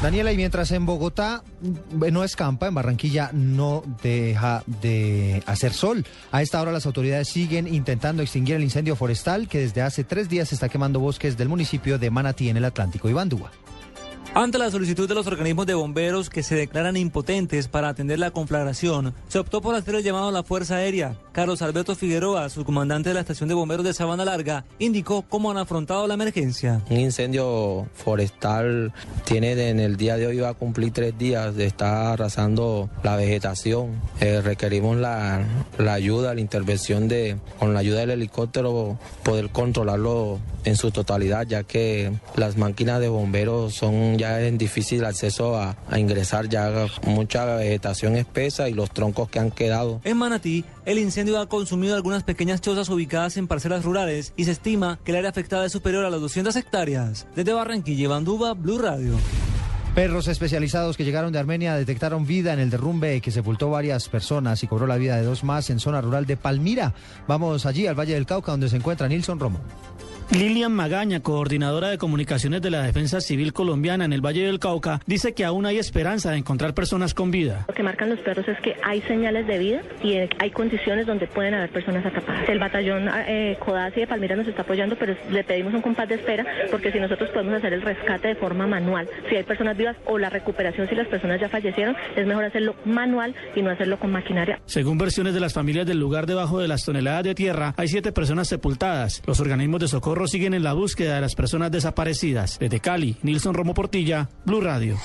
Daniela, y mientras en Bogotá mm, no escampa, en Barranquilla no deja de hacer sol. A esta hora las autoridades siguen intentando extinguir el incendio forestal que desde hace tres días está quemando bosques del municipio de Manatí en el Atlántico. Iván. Ante la solicitud de los organismos de bomberos que se declaran impotentes para atender la conflagración, se optó por hacer el llamado a la Fuerza Aérea. Carlos Alberto Figueroa, su comandante de la estación de bomberos de Sabana Larga, indicó cómo han afrontado la emergencia. Un incendio forestal tiene en el día de hoy va a cumplir tres días de estar arrasando la vegetación. Eh, requerimos la, la ayuda, la intervención de, con la ayuda del helicóptero, poder controlarlo en su totalidad, ya que las máquinas de bomberos son ya en difícil acceso a, a ingresar, ya mucha vegetación espesa y los troncos que han quedado. En Manatí, el incendio ha consumido algunas pequeñas chozas ubicadas en parcelas rurales y se estima que el área afectada es superior a las 200 hectáreas. Desde Barranquilla, Bandúba, Blue Radio. Perros especializados que llegaron de Armenia detectaron vida en el derrumbe que sepultó varias personas y cobró la vida de dos más en zona rural de Palmira. Vamos allí al Valle del Cauca donde se encuentra Nilson Romo. Lilian Magaña, coordinadora de comunicaciones de la Defensa Civil Colombiana en el Valle del Cauca, dice que aún hay esperanza de encontrar personas con vida. Lo que marcan los perros es que hay señales de vida y hay condiciones donde pueden haber personas atrapadas. El batallón eh, Codazzi de Palmira nos está apoyando, pero le pedimos un compás de espera porque si nosotros podemos hacer el rescate de forma manual, si hay personas vivas o la recuperación si las personas ya fallecieron, es mejor hacerlo manual y no hacerlo con maquinaria. Según versiones de las familias del lugar debajo de las toneladas de tierra, hay siete personas sepultadas. Los organismos de socorro siguen en la búsqueda de las personas desaparecidas. Desde Cali, Nilson Romo Portilla, Blue Radio.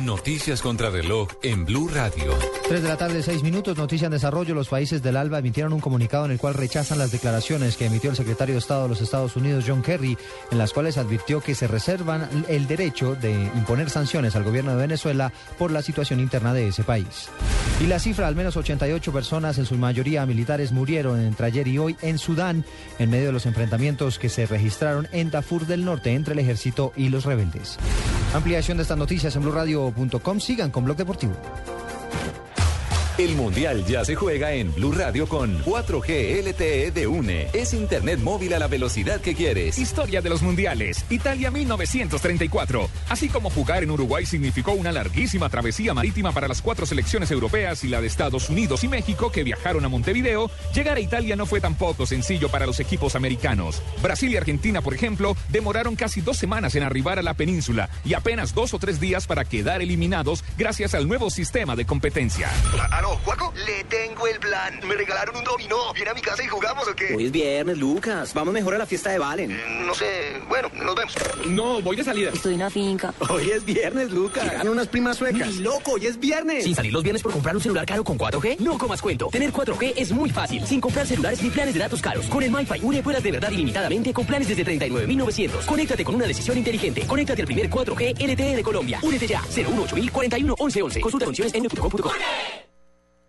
Noticias contra reloj en Blue Radio. 3 de la tarde, 6 minutos. Noticia en desarrollo. Los países del ALBA emitieron un comunicado en el cual rechazan las declaraciones que emitió el secretario de Estado de los Estados Unidos, John Kerry, en las cuales advirtió que se reservan el derecho de imponer sanciones al gobierno de Venezuela por la situación interna de ese país. Y la cifra, al menos 88 personas, en su mayoría militares, murieron entre ayer y hoy en Sudán en medio de los enfrentamientos que se registraron en Darfur del Norte entre el ejército y los rebeldes. Ampliación de estas noticias en blurradio.com. Sigan con Blog Deportivo. El Mundial ya se juega en Blue Radio con 4G LTE de UNE. Es internet móvil a la velocidad que quieres. Historia de los mundiales. Italia 1934. Así como jugar en Uruguay significó una larguísima travesía marítima para las cuatro selecciones europeas y la de Estados Unidos y México que viajaron a Montevideo, llegar a Italia no fue tampoco sencillo para los equipos americanos. Brasil y Argentina, por ejemplo, demoraron casi dos semanas en arribar a la península y apenas dos o tres días para quedar eliminados gracias al nuevo sistema de competencia. Aló, Juaco, le tengo el plan. Me regalaron un dominó. ¿Viene a mi casa y jugamos o qué? Hoy es viernes, Lucas. Vamos mejor a la fiesta de Valen. Eh, no sé. Bueno, nos vemos. No, voy de salida. Estoy en la finca. Hoy es viernes, Lucas. Llegan unas primas suecas. Loco, hoy es viernes. Sin salir los viernes por comprar un celular caro con 4G, no comas cuento. Tener 4G es muy fácil. Sin comprar celulares ni planes de datos caros. Con el MyFi Une puedas de verdad ilimitadamente con planes desde 39.900. Conéctate con una decisión inteligente. Conéctate al primer 4G LTE de Colombia. Únete ya. 018 41 11 11. Consulta condiciones en.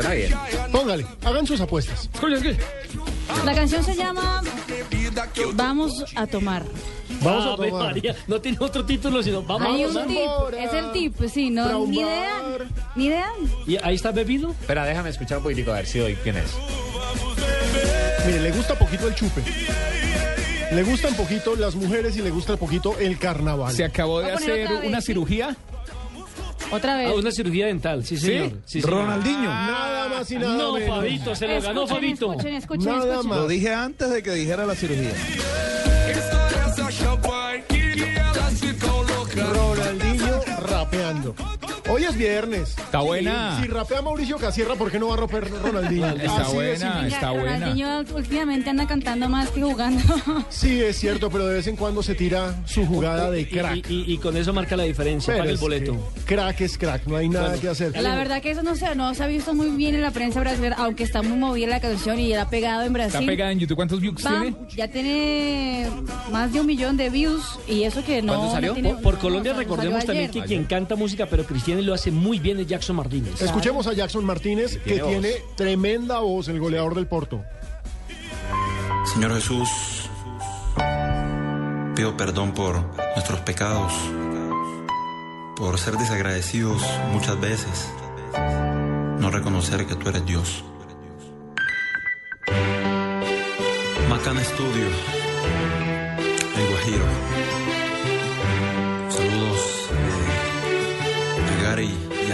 Está bien. Póngale, hagan sus apuestas. La canción se llama Vamos a tomar. Vamos a Ave tomar. María, no tiene otro título, sino vamos Hay a un tomar. tip, es el tip, sí, no, ni idea, ni idea. ¿Y ahí está bebido? Espera, déjame escuchar un poquitico a ver si doy quién es. Mire, le gusta poquito el chupe. Le gustan poquito las mujeres y le gusta poquito el carnaval. Se acabó de Voy a poner hacer otra vez, una ¿sí? cirugía. Otra vez. Ah, una cirugía dental, sí, señor. Sí, señor. Ronaldinho. Nada más y nada No, menos. Fabito, se lo ganó Escuchen, Fabito. escuchen, escuchen, Nada escuchen. más. Lo dije antes de que dijera la cirugía. Ronaldinho rapeando. Hoy es viernes. Está buena. Si, si rapea Mauricio Casierra, ¿por qué no va a rapear Ronaldinho? Está Así buena, está buena. Ronaldinho últimamente anda cantando más que jugando. Sí, es cierto, pero de vez en cuando se tira su jugada de crack. Y, y- y con eso marca la diferencia, Pero paga el es boleto. que Crack es crack, no hay nada Bueno, que hacer. La verdad que eso no se, no se ha visto muy bien en la prensa brasileña, aunque está muy movida la canción y ya ha pegado en Brasil. Está pegada en YouTube. ¿Cuántos views tiene? ya tiene más de un millón de views y eso que no. ¿Cuándo salió? no tiene- Por, por no, Colombia recordemos también ayer. que quien canta música pero cristiana lo hace muy bien es Jackson Martínez. Escuchemos a Jackson Martínez, que Tiene voz. tiene tremenda voz, el goleador del Porto. Señor Jesús, pido perdón por nuestros pecados, por ser desagradecidos muchas veces, no reconocer que tú eres Dios. Macana Estudio, El Guajiro.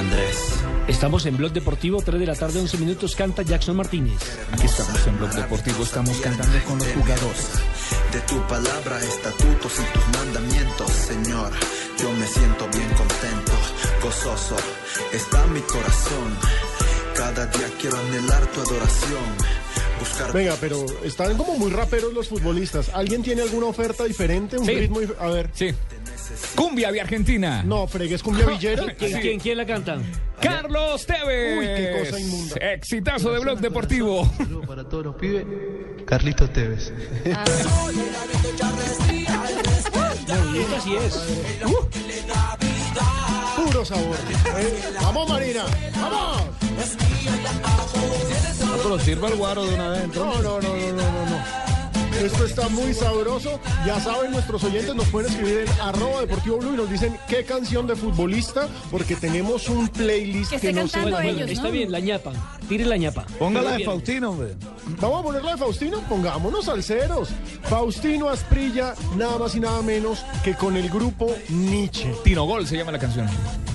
Andrés. Estamos en Blog Deportivo, 3 de la tarde, 11 minutos, canta Jackson Martínez. Aquí estamos en Blog Deportivo, estamos cantando con los jugadores. De tu palabra, estatutos y tus mandamientos, Señor. Yo me siento bien contento, gozoso. Está mi corazón. Cada día quiero anhelar tu adoración. Buscar Venga, pero están como muy raperos los futbolistas. ¿Alguien tiene alguna oferta diferente? Un Sí. ritmo. A ver. Sí. Cumbia de Argentina. No, fregues cumbia villera. ¿Quién, quién, quién la canta? Carlos Tevez. Uy, qué cosa inmunda. Exitazo de Blog Deportivo. Para todos los pibes, Carlitos Tevez. Esta sí es. Puro sabor. Eh, Vamos, Marina. Vamos. No, pero sirva el guaro de una vez. No, no, no, no, no, no, no. Esto está muy sabroso. Ya saben, nuestros oyentes nos pueden escribir en arroba deportivo blue y nos dicen qué canción de futbolista, porque tenemos un playlist Que que, cantando encanta. ellos, Está ¿no? bien, la ñapa. Tire la ñapa. Póngala de. Faustino, hombre. Vamos a ponerla de Faustino, pongámonos al ceros. Faustino Asprilla, nada más y nada menos que con el grupo Nietzsche. Tino Gol se llama la canción.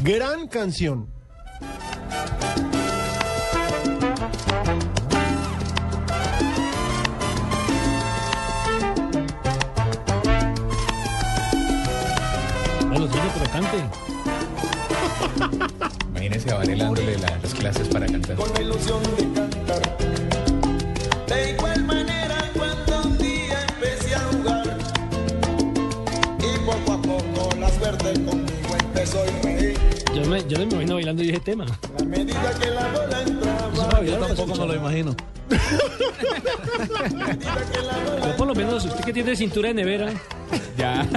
Gran canción. Bueno, tiene, pero cante. Imagínese a dándole la- las clases para cantar. con la ilusión de cantar. De igual manera, cuando un día empecé a jugar, y poco a poco la suerte conmigo empezó a reír. Yo me, yo me imagino bailando y ese tema. A medida que la bola entraba, Yo tampoco me lo imagino. Yo por lo menos, usted que tiene cintura de nevera. Ya.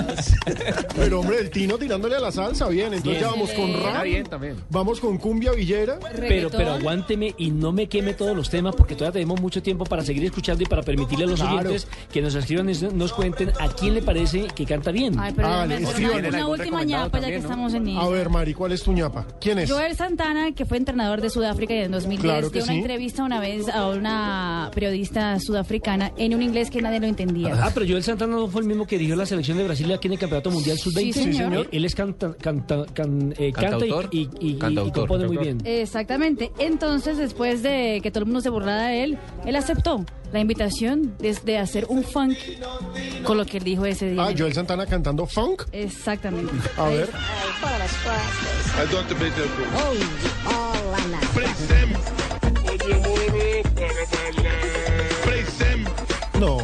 Pero hombre, el Tino tirándole a la salsa, bien. Entonces Bien. ya vamos con rap, bien también. vamos con cumbia villera. Pero, pero aguánteme y no me queme todos los temas porque todavía tenemos mucho tiempo para seguir escuchando y para permitirle a los Claro. oyentes que nos escriban y nos cuenten a quién le parece que canta bien. Ay, pero Ah, una, última ñapa ya que ¿no? estamos en A ver, Mari, ¿cuál es tu ñapa? ¿Quién es? Joel Santana, que fue entrenador de Sudáfrica en 2010, Claro dio una sí. entrevista una vez a una periodista sudafricana en un inglés que nadie lo entendía. Ah, pero Joel Santana no fue el mismo que dirigió la selección de Brasil aquí en el Campeonato Mundial Sub-20. Sí, señor. Eh, Él es canta, canta, can- eh, canta y, Cantautor. Eh, y, y- y- compone muy bien. Exactamente. Entonces, después de que todo el mundo se burlara de él, él aceptó la invitación de, de hacer un funk con lo que él dijo ese día. Ah, Joel Santana cantando funk. Exactamente. A ver. No.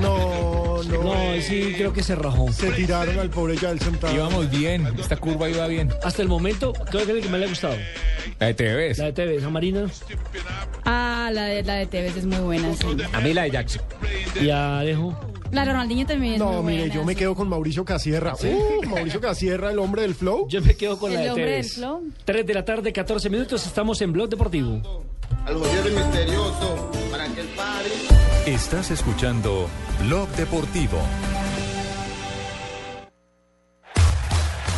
No, no. No, sí, creo que se rajó. Se tiraron al pobre Santana. Íbamos bien. Esta curva iba bien. Hasta el momento, creo que es el que más le ha gustado. La de Tevez. La de TV, San Marina Ah, la de, la de Tevez es muy buena, sí. A mí la de Jackson. y Alejo. La de Ronaldinho también es No, muy mire, buena. yo me sí. quedó con Mauricio Casierra. Uh, Mauricio Casierra, el hombre del flow. Yo me quedo con El la de hombre del Tevez. flow. 3 de la tarde, 14 minutos, estamos en Blog Deportivo. Al joyero misterioso, para que el padre. Estás escuchando Blog Deportivo.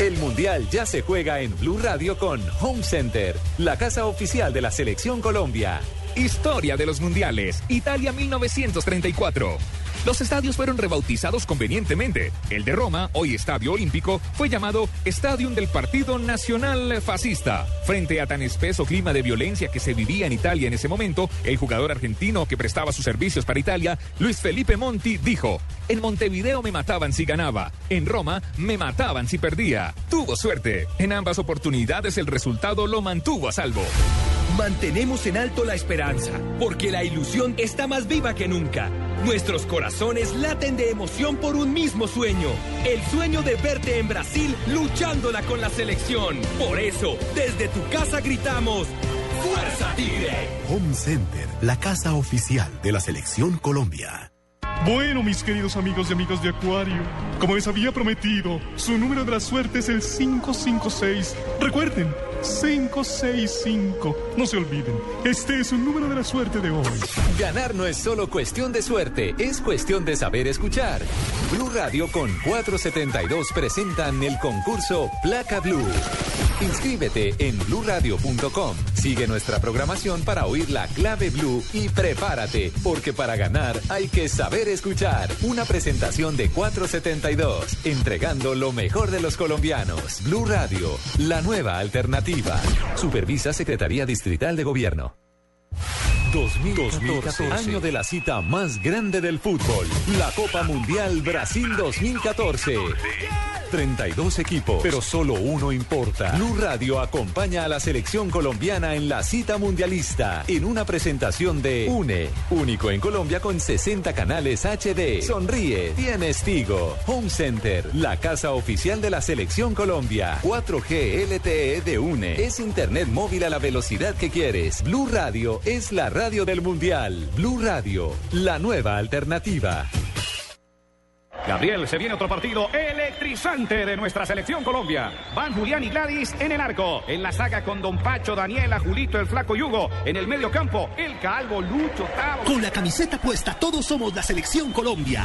El Mundial ya se juega en Blue Radio con Home Center, la casa oficial de la Selección Colombia. Historia de los mundiales. Italia 1934. Los estadios fueron rebautizados convenientemente. El de Roma, hoy Estadio Olímpico, fue llamado Stadium del Partido Nacional Fascista. Frente a tan espeso clima de violencia que se vivía en Italia en ese momento, el jugador argentino que prestaba sus servicios para Italia, Luis Felipe Monti, dijo: En Montevideo me mataban si ganaba, en Roma me mataban si perdía. Tuvo suerte. En ambas oportunidades el resultado lo mantuvo a salvo. Mantenemos en alto la esperanza, porque la ilusión está más viva que nunca. Nuestros corazones laten de emoción por un mismo sueño, el sueño de verte en Brasil luchándola con la selección. Por eso, desde tu casa gritamos, ¡Fuerza Tigre! Home Center, la casa oficial de la Selección Colombia. Bueno, mis queridos amigos y amigas de Acuario, como les había prometido, su número de la suerte es el 556. Recuerden, 565. No se olviden, este es un número de la suerte de hoy. Ganar no es solo cuestión de suerte, es cuestión de saber escuchar. Blue Radio con 472 presentan el concurso Placa Blue. Inscríbete en bluradio.com. Sigue nuestra programación para oír la clave Blue y prepárate, porque para ganar hay que saber escuchar. Una presentación de 472, entregando lo mejor de los colombianos. Blue Radio, la nueva alternativa. Supervisa Secretaría Distrital de Gobierno. 2014, año de la cita más grande del fútbol, la Copa Mundial Brasil 2014. 32 equipos, pero solo uno importa. Blue Radio acompaña a la selección colombiana en la cita mundialista en una presentación de UNE, único en Colombia con 60 canales HD. Sonríe, tienes Tigo. Home Center, la casa oficial de la selección Colombia. 4G LTE de UNE. Es internet móvil a la velocidad que quieres. Blue Radio es la radio del mundial. Blue Radio, la nueva alternativa. Gabriel, se viene otro partido electrizante de nuestra selección Colombia. Van Julián y Gladys en el arco. En la saga con Don Pacho, Daniela, Julito, el Flaco Yugo. En el medio campo, el Calvo, Lucho, Tavo. Con la camiseta puesta, todos somos la selección Colombia.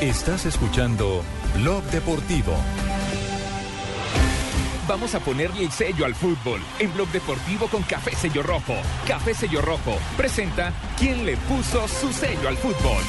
Estás escuchando Blog Deportivo. Vamos a ponerle el sello al fútbol en Blog Deportivo con Café Sello Rojo. Café Sello Rojo presenta ¿Quién le puso su sello al fútbol?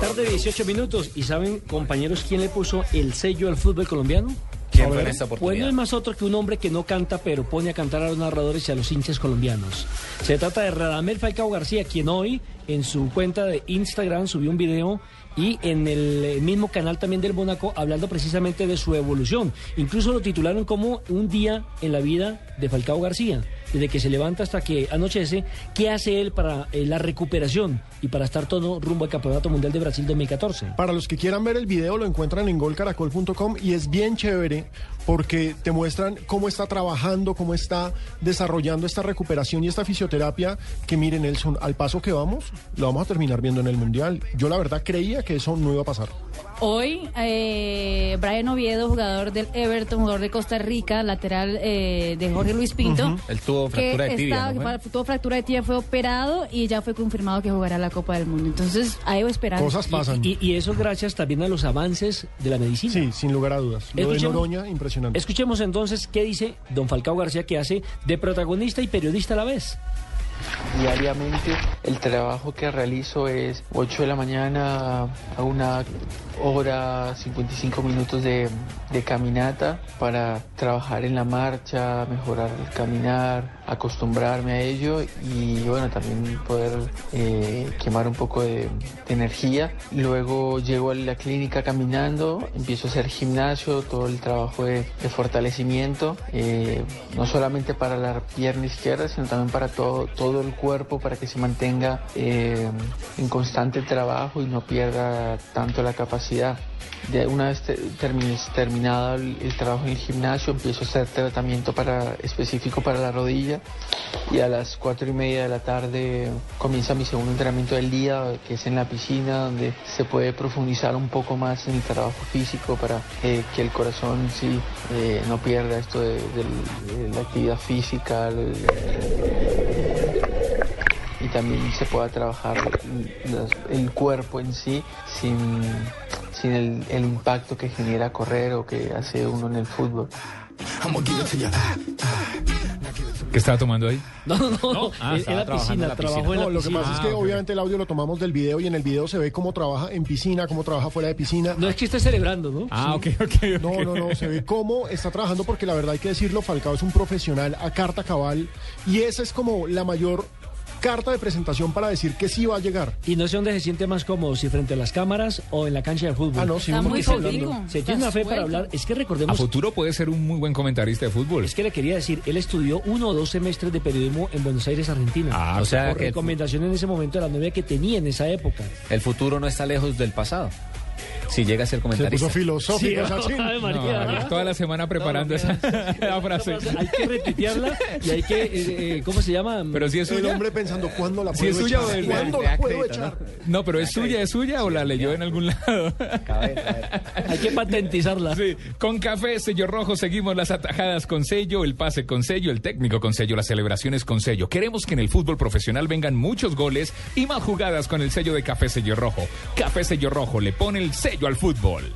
Tarde de 18 minutos. ¿Y saben, compañeros, quién le puso el sello al fútbol colombiano? ¿Quién fue en Pues no es más otro que un hombre que no canta, pero pone a cantar a los narradores y a los hinchas colombianos. Se trata de Radamel Falcao García, quien hoy en su cuenta de Instagram subió un video y en el mismo canal también del Mónaco hablando precisamente de su evolución. Incluso lo titularon como un día en la vida de Falcao García. Desde que se levanta hasta que anochece, ¿qué hace él para eh, la recuperación y para estar todo rumbo al Campeonato Mundial de Brasil 2014? Para los que quieran ver el video lo encuentran en golcaracol.com y es bien chévere porque te muestran cómo está trabajando, cómo está desarrollando esta recuperación y esta fisioterapia que miren Nelson, al paso que vamos, lo vamos a terminar viendo en el Mundial. Yo la verdad creía que eso no iba a pasar. Hoy, eh, Brian Oviedo, jugador del Everton, jugador de Costa Rica, lateral eh, de Jorge Luis Pinto. Ujú. Él tuvo que fractura de tibia, está- ¿no que tuvo fractura de tibia, fue operado y ya fue confirmado que jugará la Copa del Mundo. Entonces, ahí va esperando. Y, y- y eso gracias también a los avances de la medicina. Sí, sin lugar a dudas. Lo de Noroña, impresionante. Escuchemos entonces qué dice don Falcao García que hace de protagonista y periodista a la vez. Diariamente el trabajo que realizo es 8 de la mañana a una hora 55 minutos de, caminata para trabajar en la marcha, mejorar el caminar, acostumbrarme a ello y bueno, también poder eh, quemar un poco de, energía. Luego llego a la clínica caminando, empiezo a hacer gimnasio, todo el trabajo de, de fortalecimiento, eh, no solamente para la pierna izquierda, sino también para todo, todo el cuerpo, para que se mantenga eh, en constante trabajo y no pierda tanto la capacidad. Una vez te- terminado el, trabajo en el gimnasio, empiezo a hacer tratamiento para, específico para la rodilla y a las cuatro y media de la tarde comienza mi segundo entrenamiento del día, que es en la piscina, donde se puede profundizar un poco más en el trabajo físico para eh, que el corazón sí eh, no pierda esto de, la actividad física. Y también se pueda trabajar el cuerpo en sí sin, sin el, el impacto que genera correr o que hace uno en el fútbol. ¿Qué estaba tomando ahí? No, no, no. Ah, en, estaba la trabajando en piscina, la trabajó piscina. en la No, lo que piscina. pasa es que obviamente el audio lo tomamos del video y en el video se ve cómo trabaja en piscina, cómo trabaja fuera de piscina. No es que esté celebrando, ¿no? Ah, ok, ok, ok. No, no, no, se ve cómo está trabajando porque la verdad hay que decirlo, Falcao es un profesional a carta cabal y esa es como la mayor carta de presentación para decir que sí va a llegar. Y no sé dónde se siente más cómodo, si frente a las cámaras o en la cancha de fútbol. Ah, no, sí, Está muy contigo. hablando. Se tiene una fe para hablar. Es que A recordemos, futuro puede ser un muy buen comentarista de fútbol. es que le quería decir, él estudió uno o dos semestres de periodismo en Buenos Aires, Argentina. Ah, O sea por que el, fu- recomendación en ese momento de la novia que tenía en esa época. el futuro no está lejos del pasado. Si llega a ser Se comentarista. puso filosófico, Sí, Sachin. Ave María. No, toda la semana preparando No, no, esa frase. Hay que retuitearla y hay que, eh, eh, ¿cómo se llama? Pero si es El suya. hombre pensando cuándo la Si puedo es suya echar, o de- ¿Cuándo la puedo echar? No, pero es suya, es suya o la leyó en algún lado. Hay que patentizarla. Sí, con café, sello rojo, seguimos las atajadas con sello, el pase con sello, el técnico con sello, las celebraciones con sello. Queremos que en el fútbol profesional vengan muchos goles y más jugadas con el sello de café sello rojo. Café sello rojo le pone el sello al fútbol.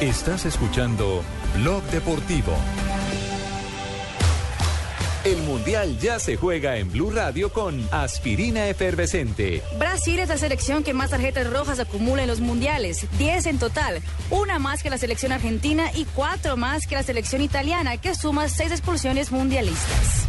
Estás escuchando Blog Deportivo. El Mundial ya se juega en Blue Radio con Aspirina Efervescente. Brasil es la selección que más tarjetas rojas acumula en los mundiales, 10 en total, una más que la selección argentina y cuatro más que la selección italiana, que suma seis expulsiones mundialistas.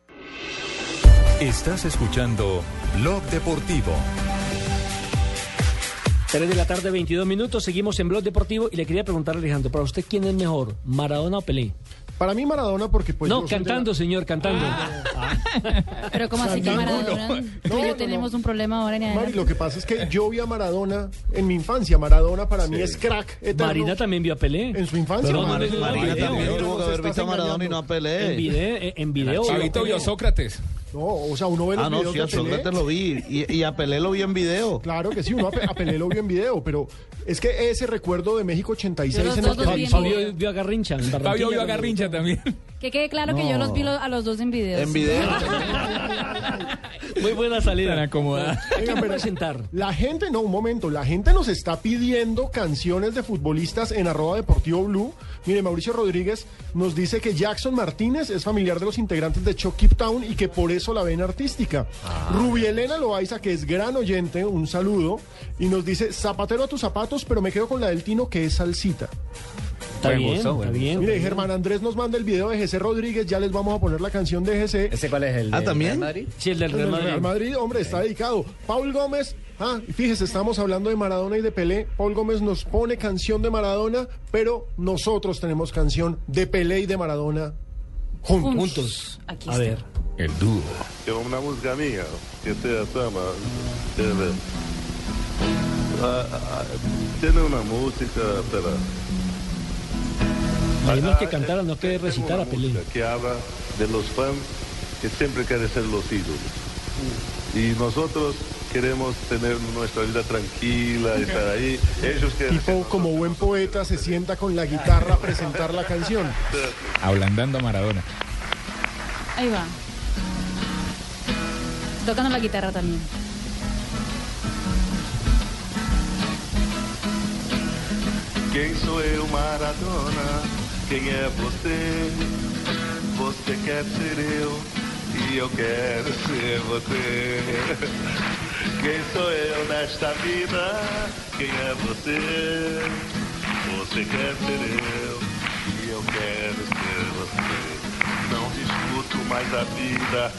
Estás escuchando Blog Deportivo. 3 de la tarde, 22 minutos. Seguimos en Blog Deportivo y le quería preguntar a Alejandro, ¿para usted quién es mejor, Maradona o Pelé? Para mí Maradona porque pues no, cantando, señor, cantando. Pero como así que Maradona, no. no, tenemos no. un problema ahora en Mari, adelante. lo que pasa es que yo vi a Maradona en mi infancia. Maradona para mí es crack eterno. Marina también vio a Pelé. En su infancia. Pero Marina, Marina, también tuvo que haber visto a Maradona y no a En Pelé. video, en, en video. Chavito vio a Sócrates. No, o sea, uno ve los Ah, no, videos sí, de a. Sócrates lo vi. Y, y a Pelé lo vi en video. Claro que sí, uno a, Pe- a Pelé lo vio en video, pero es que ese recuerdo de México 86 Yo los en el vi video. Fabio vio a Garrincha. Fabio vio a Garrincha también. Que quede claro que yo los vi lo- a los dos en video. En video. Muy buena salida. Tan acomodada. Hay que Oigan, pero- presentar. La gente, no, un momento, la gente nos está pidiendo canciones de futbolistas en arroba deportivo blue. Mire, Mauricio Rodríguez nos dice que Jackson Martínez es familiar de los integrantes de Chuck Keep Town y que por eso la ven artística. Rubielena Loaiza, que es gran oyente, un saludo, y nos dice, zapatero a tus zapatos, pero me quedo con la del Tino, que es salsita. Está Buen bien, gusto, está buen bien. Mire, Germán Andrés nos manda el video de GC Rodríguez, ya les vamos a poner la canción de GC. ¿Ese cuál es el Ah, ¿también? Real Madrid? Sí, el del El Real Madrid. Real Madrid, hombre, está dedicado. Paul Gómez, ah, y fíjese, estamos hablando de Maradona y de Pelé. Paul Gómez nos pone canción de Maradona, pero nosotros tenemos canción de Pelé y de Maradona juntos. Juntos. Aquí A está. ver. El dúo. É uma música minha, que. Deixa eu ver. Ah, ah, Tiene una música, espera. Es que cantara, no que tengo recitara una Pelé. Que habla de los fans que siempre quieren ser los ídolos. Y nosotros queremos tener nuestra vida tranquila, estar ahí. Ellos quieren Tipo, como buen poeta, se sienta con la guitarra a presentar la canción. Ablandando a Maradona. Ahí va. Tocando la guitarra también. Quem sou eu, Maradona? Quem é você? Você quer ser eu e eu quero ser você. Quem sou eu nesta vida? Quem é você? Você quer ser eu e eu quero ser você. Não discuto mais a vida,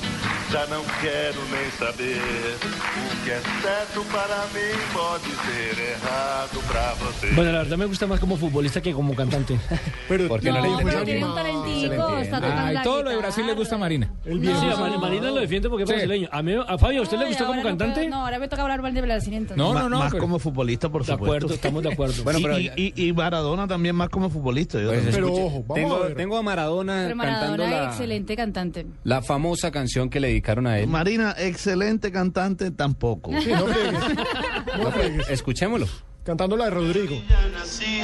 Já não quero nem saber. O que é certo para mim pode ser errado para você. Bueno, la verdad me gusta más como futbolista que como cantante. Pero ¿Por qué no, No, le pero entiende? tiene un talentico, está entiende. tocando Ay, la todo lo de. Brasil le gusta a Marina. El Sí, viejo a Mar- Marina lo defiende porque es Sí. brasileño. A, mí, a Fabio, ¿a usted le gustó como no cantante? puedo- No, ahora me toca hablar mal de Brasil entonces. No, no, no. Más pero- como futbolista, por De supuesto. acuerdo, estamos de acuerdo. Bueno, y, pero y- y- y Maradona también más como futbolista. yo Pues también. Pero escuche, ojo, vamos tengo, a ver. tengo a Maradona, Pero cantando Maradona, la, excelente cantante. la famosa canción que le dedicaron a él. Marina, excelente cantante, tampoco. Sí, no. No pegues. Escuchémoslo. Cantando la de Rodrigo. Nací,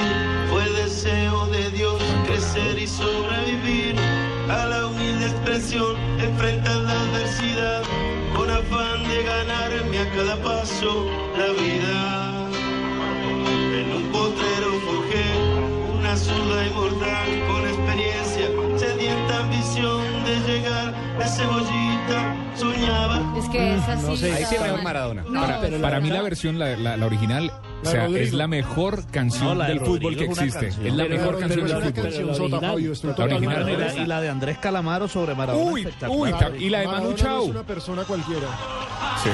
fue deseo de Dios crecer y sobrevivir a la humilde expresión, enfrentar la adversidad con afán de ganarme a cada paso la vida. En un potrero forjé una zurda inmortal sedienta ambición de llegar a cebollita, soñaba. Es que es así. No sé. Ahí sí mejor. Maradona. No, Para, pero la para mí la versión, la, la- la original, o sea, Rodrigo. es la mejor canción No, la de del fútbol que Rodrigo existe. canción. Es la Pero- mejor pero- canción pero del fútbol. original. La original de y, la, y la de Andrés Calamaro sobre Maradona. Uy, uy, y la de Manu Chao. es una persona cualquiera. Sí.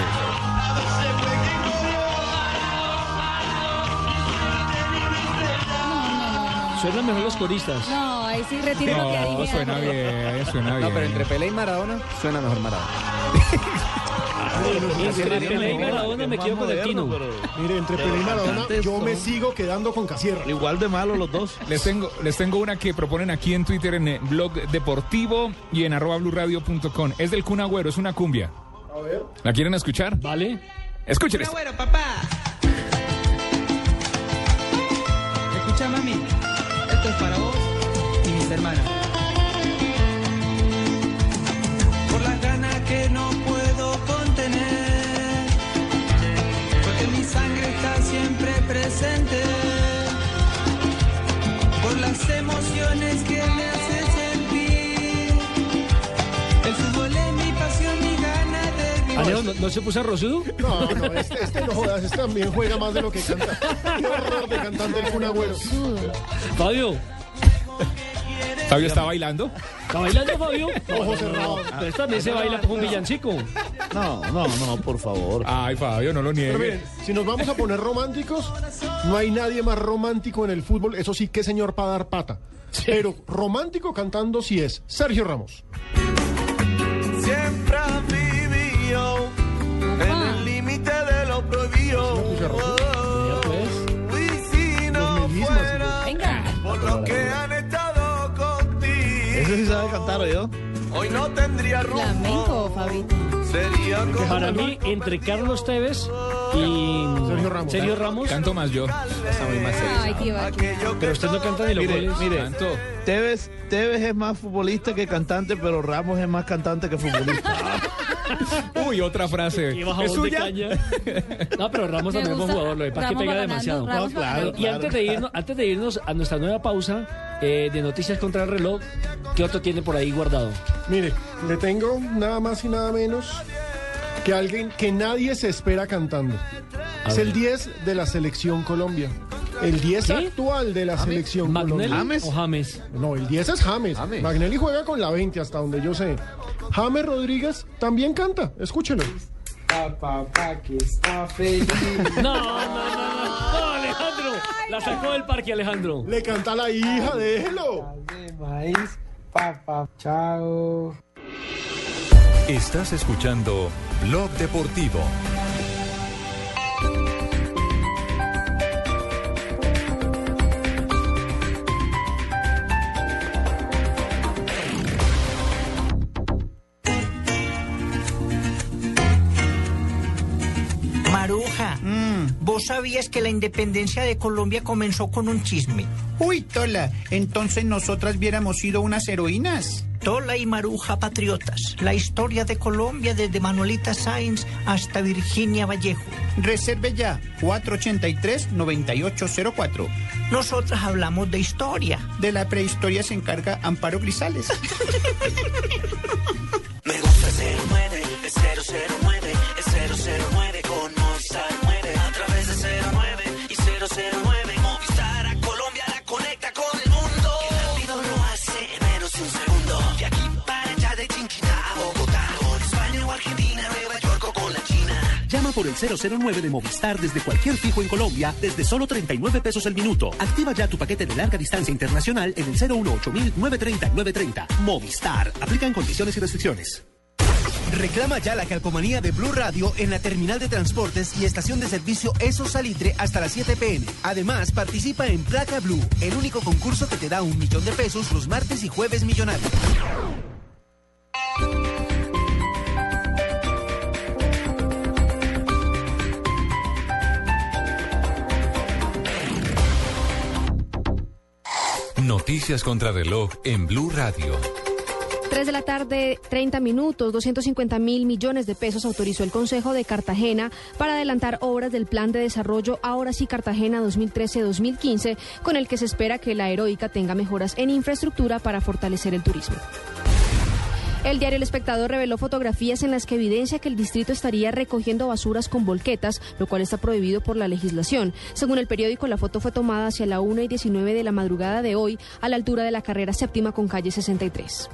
Suenan mejor los coristas. No, ahí sí retiro lo que No, dije. suena bien, suena bien. No, pero entre Pelé y Maradona suena mejor Maradona. Entre Pelé y Maradona me quedo con el Tino. Mire, entre Pelé y Maradona, yo me sigo quedando con Casierra. Igual de malo los dos. Les tengo, les tengo una que proponen aquí en Twitter, en el blog deportivo y en arroba blurradio.com. Es del Kun Agüero, es una cumbia. A ver. ¿La quieren escuchar? ¿Vale? Escuchen esto. Bueno, papá. Escucha, mami. Presente. Por las emociones que me hace sentir. El fútbol es mi pasión, mi gana de vivir. Alejo, ¿no, no se puso rosudo? No, no, este, este no jodas, este también juega más de lo que canta. Qué horror de cantante el. Fabio, Fabio está bailando. ¿está bailando Fabio? Ojos cerrados. Pero esta también se baila con un villancico. No, no, no, por favor. Ay, Fabio, no lo Pero niegue. miren, si nos vamos a poner románticos, no hay nadie más romántico en el fútbol. Eso sí, qué señor para dar pata. Pero romántico cantando sí es Sergio Ramos. Siempre Ese sí sabe cantar, ¿yo? hoy no tendría rumbo. Flamenco, Fabito. Sería como Para mí, entre Carlos Tevez y Sergio Ramos. Sergio Ramos. Canto más yo. Está muy más serio. Ay, qué va. Pero usted no canta ni los Mire, goles. mire, Canto. Tevez, Tevez es más futbolista que cantante, pero Ramos es más cantante que futbolista. Uy, otra frase. ¿Es de suya? caña. No, pero Ramos también es buen jugador, lo que pasa es que pega ganando, demasiado. Ramos claro, ganando. Y antes de, irnos, antes de irnos a nuestra nueva pausa eh, de Noticias contra el Reloj, ¿qué otro tiene por ahí guardado? Mire, le tengo nada más y nada menos que alguien que nadie se espera cantando. A es ver. el 10 de la selección Colombia. El 10 ¿Qué? actual de la selección ¿Magnelli Colombia. o James? No, el 10 es James. James. Magnelli juega con la 20 hasta donde yo sé. James Rodríguez también canta. Escúchelo. Papá que está feliz. No, no, no, no, no, Alejandro. La sacó del parque, Alejandro. Le canta a la hija, déjelo. de maíz, papá, chao. Estás escuchando Blog Deportivo. Sabías que la independencia de Colombia comenzó con un chisme? Uy, Tola, entonces nosotras hubiéramos sido unas heroínas. Tola y Maruja patriotas. La historia de Colombia desde Manuelita Sáenz hasta Virginia Vallejo. Reserve ya, 483-9804. Nosotras hablamos de historia. De la prehistoria se encarga Amparo Grisales. Me gusta el 009 de Movistar desde cualquier fijo en Colombia desde solo 39 pesos el minuto. Activa ya tu paquete de larga distancia internacional en el 018 930 930. Movistar. Aplican condiciones y restricciones. Reclama ya la calcomanía de Blue Radio en la terminal de transportes y estación de servicio Eso Salitre hasta las 7 pm. Además, participa en Placa Blue, el único concurso que te da un millón de pesos los martes y jueves millonarios. Noticias contra reloj en Blue Radio. 3 de la tarde, 30 minutos, 250 mil millones de pesos autorizó el Consejo de Cartagena para adelantar obras del Plan de Desarrollo Ahora sí Cartagena 2013-2015, con el que se espera que la heroica tenga mejoras en infraestructura para fortalecer el turismo. El diario El Espectador reveló fotografías en las que evidencia que el distrito estaría recogiendo basuras con volquetas, lo cual está prohibido por la legislación. Según el periódico, la foto fue tomada hacia la 1 y 19 de la madrugada de hoy, a la altura de la carrera séptima con calle 63.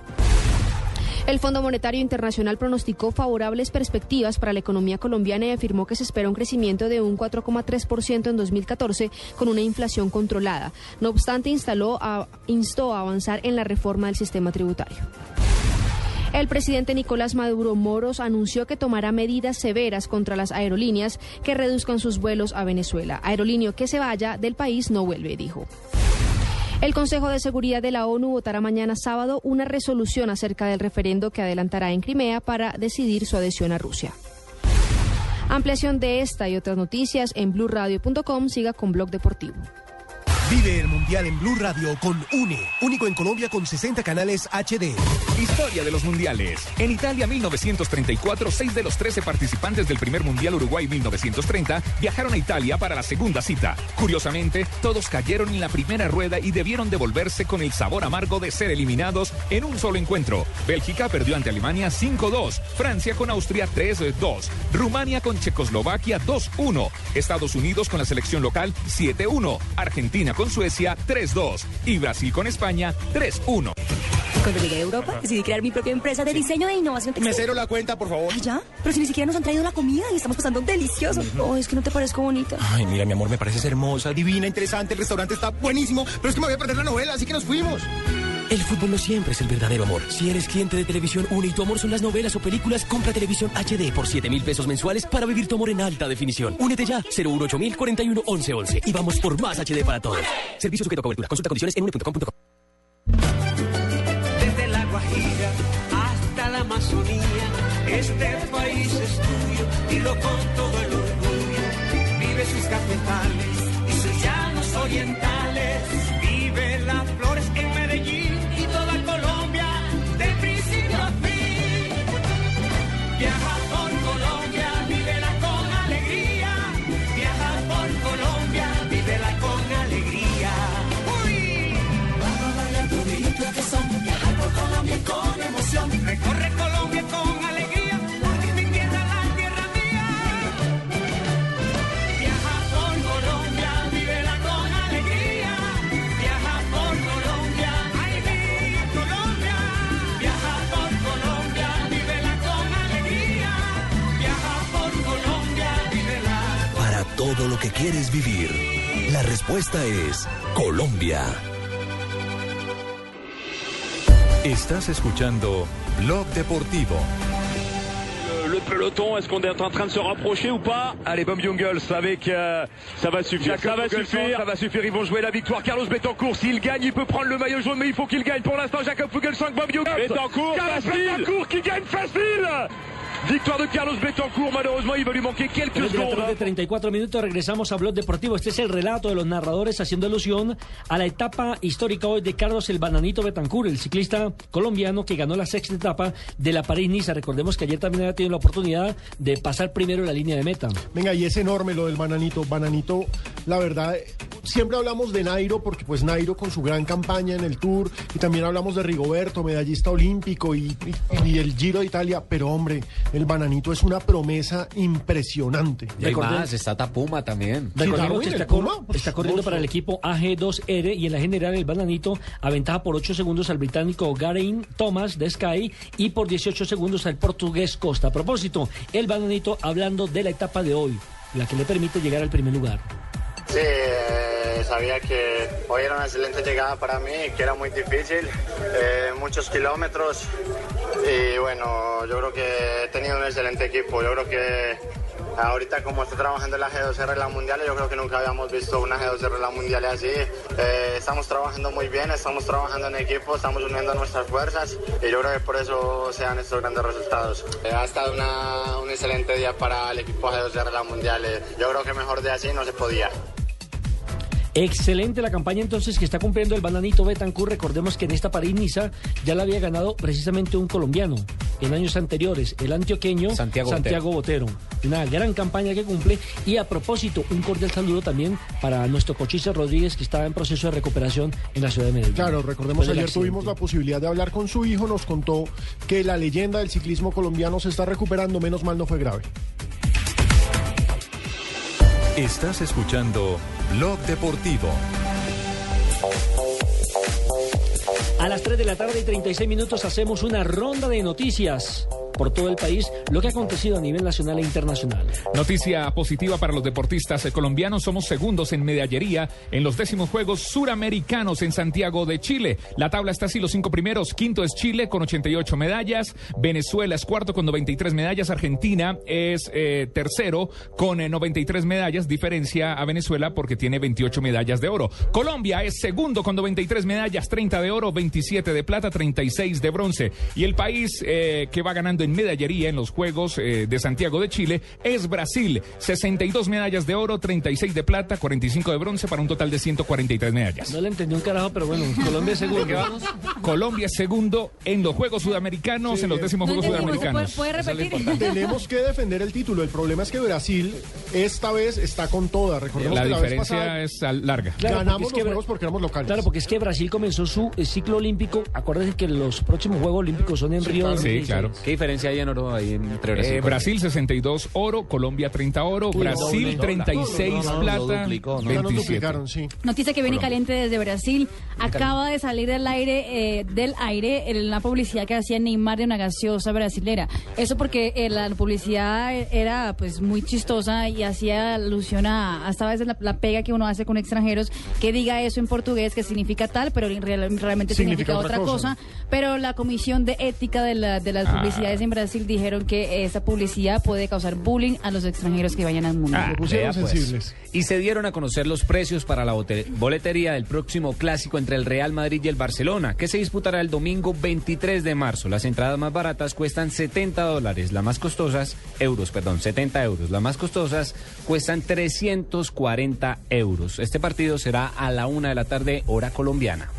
El Fondo Monetario Internacional pronosticó favorables perspectivas para la economía colombiana y afirmó que se espera un crecimiento de un 4,3% en 2014 con una inflación controlada. No obstante, instaló instó a avanzar en la reforma del sistema tributario. El presidente Nicolás Maduro Moros anunció que tomará medidas severas contra las aerolíneas que reduzcan sus vuelos a Venezuela. Aerolíneo que se vaya del país no vuelve, dijo. El Consejo de Seguridad de la ONU votará mañana sábado una resolución acerca del referendo que adelantará en Crimea para decidir su adhesión a Rusia. Ampliación de esta y otras noticias en blurradio.com. Siga con Blog Deportivo. Vive el Mundial en Blue Radio con UNE, único en Colombia con 60 canales HD. Historia de los mundiales. En Italia 1934, seis de los 13 participantes del primer Mundial Uruguay 1930 viajaron a Italia para la segunda cita. Curiosamente, todos cayeron en la primera rueda y debieron devolverse con el sabor amargo de ser eliminados en un solo encuentro. Bélgica perdió ante Alemania 5-2, Francia con Austria 3-2, Rumania con Checoslovaquia 2-1, Estados Unidos con la selección local 7-1, Argentina con Suecia 3-2 y Brasil con España 3-1. Cuando llegué a Europa, decidí crear mi propia empresa de diseño e innovación textil. Mesero la cuenta, por favor. ¿Ya? Pero si ni siquiera nos han traído la comida y estamos pasando delicioso. Oh, es que no te parezco bonita. Ay, mira, mi amor, me pareces hermosa, divina, interesante. El restaurante está buenísimo, pero es que me voy a perder la novela, así que nos fuimos. El fútbol no siempre es el verdadero amor. Si eres cliente de Televisión Une y tu amor son las novelas o películas, compra Televisión HD por 7 mil pesos mensuales para vivir tu amor en alta definición. Únete ya, 018 mil 41 11 11 y vamos por más HD para todos. Servicio sujeto a cobertura. Consulta condiciones en une.com.co. Desde la Guajira hasta la Amazonía, este país es tuyo y lo con todo el orgullo. Vive sus cafetales y sus llanos orientales. Vive las flores con emoción. Recorre Colombia con alegría, porque mi tierra, la tierra mía. Viaja por Colombia, vívela con alegría. Viaja por Colombia, ay mi Colombia. Viaja por Colombia, vívela con alegría. Viaja por Colombia, vívela. Para todo lo que quieres vivir, la respuesta es Colombia. Estás escuchando Blog Deportivo. Le peloton, est-ce qu'on est en train de se rapprocher ou pas Allez, Bob Jungels avec... euh, ça va suffire, ça va suffire, ça va suffire, ils vont jouer la victoire. Carlos Betancourt, s'il gagne, il peut prendre le maillot jaune, mais il faut qu'il gagne. Pour l'instant, Jacob Fugelsang, Bob Jungels. Betancourt, Carlos facile. Betancourt qui gagne facile Victoire de Carlos Betancourt, malheureusement, il va lui manquer quelques de secondes. tarde, 34 minutos, regresamos a Blog Deportivo. Este es el relato de los narradores haciendo alusión a la etapa histórica hoy de Carlos el Bananito Betancourt, el ciclista colombiano que ganó la sexta etapa de la París-Niza. Recordemos que ayer también había tenido la oportunidad de pasar primero la línea de meta. Venga, y es enorme lo del Bananito. Bananito, la verdad, siempre hablamos de Nairo porque pues Nairo con su gran campaña en el Tour y también hablamos de Rigoberto, medallista olímpico y, y- y el Giro de Italia, pero hombre, el bananito es una promesa impresionante. Y hay Recordemos- más, está Tapuma también. Recordemos que el está, cor- está corriendo para el equipo AG2R y en la general el bananito aventaja por 8 segundos al británico Garain Thomas de Sky y por 18 segundos al portugués Costa. A propósito, el bananito hablando de la etapa de hoy, la que le permite llegar al primer lugar. Sí, eh, sabía que hoy era una excelente llegada para mí, que era muy difícil, eh, muchos kilómetros y bueno, yo creo que he tenido un excelente equipo. Yo creo que ahorita como estoy trabajando en la G2R en la Mundial, yo creo que nunca habíamos visto una G2R en la Mundial así. Eh, estamos trabajando muy bien, estamos trabajando en equipo, estamos uniendo nuestras fuerzas y yo creo que por eso se dan estos grandes resultados. Eh, ha estado un excelente día para el equipo G2R en la Mundial. eh, yo creo que mejor de así no se podía. Excelente la campaña entonces que está cumpliendo el bananito Betancourt. Recordemos que en esta París-Niza ya la había ganado precisamente un colombiano en años anteriores, el antioqueño Santiago Botero. Una gran campaña que cumple. Y a propósito, un cordial saludo también para nuestro cochise Rodríguez que estaba en proceso de recuperación en la ciudad de Medellín. Claro, recordemos ayer accidente. tuvimos la posibilidad de hablar con su hijo, nos contó que la leyenda del ciclismo colombiano se está recuperando, menos mal no fue grave. Estás escuchando Blog Deportivo. A las 3 de la tarde y 36 minutos hacemos una ronda de noticias por todo el país, lo que ha acontecido a nivel nacional e internacional. Noticia positiva para los deportistas colombianos. Somos segundos en medallería en los décimos Juegos Suramericanos en Santiago de Chile. La tabla está así, los cinco primeros. Quinto es Chile con 88 medallas. Venezuela es cuarto con 93 medallas. Argentina es eh, tercero con eh, 93 medallas. Diferencia a Venezuela porque tiene 28 medallas de oro. Colombia es segundo con 93 medallas. 30 de oro, 27 de plata, 36 de bronce. Y el país eh, que va ganando en medallería en los Juegos eh, de Santiago de Chile es Brasil. 62 medallas de oro, 36 de plata, 45 de bronce para un total de 143 medallas. No le entendí un carajo, pero bueno, Colombia es segundo. ¿Qué vamos? Colombia es segundo en los Juegos Sudamericanos, Sí, en los décimos No Juegos entendimos, ¿se Sudamericanos. puede- repetir? Tenemos que defender el título. El problema es que Brasil esta vez está con toda. Recordemos La que la vez diferencia pasada es larga. Claro, ganamos es que los juegos porque éramos locales. Claro, porque es que Brasil comenzó su eh, ciclo olímpico. Acuérdense que los próximos Juegos Olímpicos son en Río. Sí, claro. ¿Qué diferencia hay en oro ahí entre Brasil? Eh, Brasil 62 oro, Colombia 30 oro, Uy, Brasil doble. 36 No, plata, lo duplicó, ¿no? Ya nos 27. duplicaron, sí. Noticia que viene Colombia. caliente desde Brasil. Acaba de salir del aire, eh, del aire en la publicidad que hacía Neymar de una gaseosa brasilera. Eso porque eh, la publicidad era pues muy chistosa y hacía alusión a hasta a veces la, la pega que uno hace con extranjeros que diga eso en portugués que significa tal, pero en real- realmente significa, Significa otra otra cosa. cosa. Pero la comisión de ética de, la- de las Ah. publicidades en Brasil dijeron que esa publicidad puede causar bullying a los extranjeros que vayan al mundo. Ah, pusieron pues. sensibles. Y se dieron a conocer los precios para la boletería del próximo clásico entre el Real Madrid y el Barcelona, que se disputará el domingo 23 de marzo. Las entradas más baratas cuestan 70 dólares, las más costosas, euros, perdón, 70 euros. Las más costosas cuestan 340 euros. Este partido será a la una de la tarde, hora colombiana.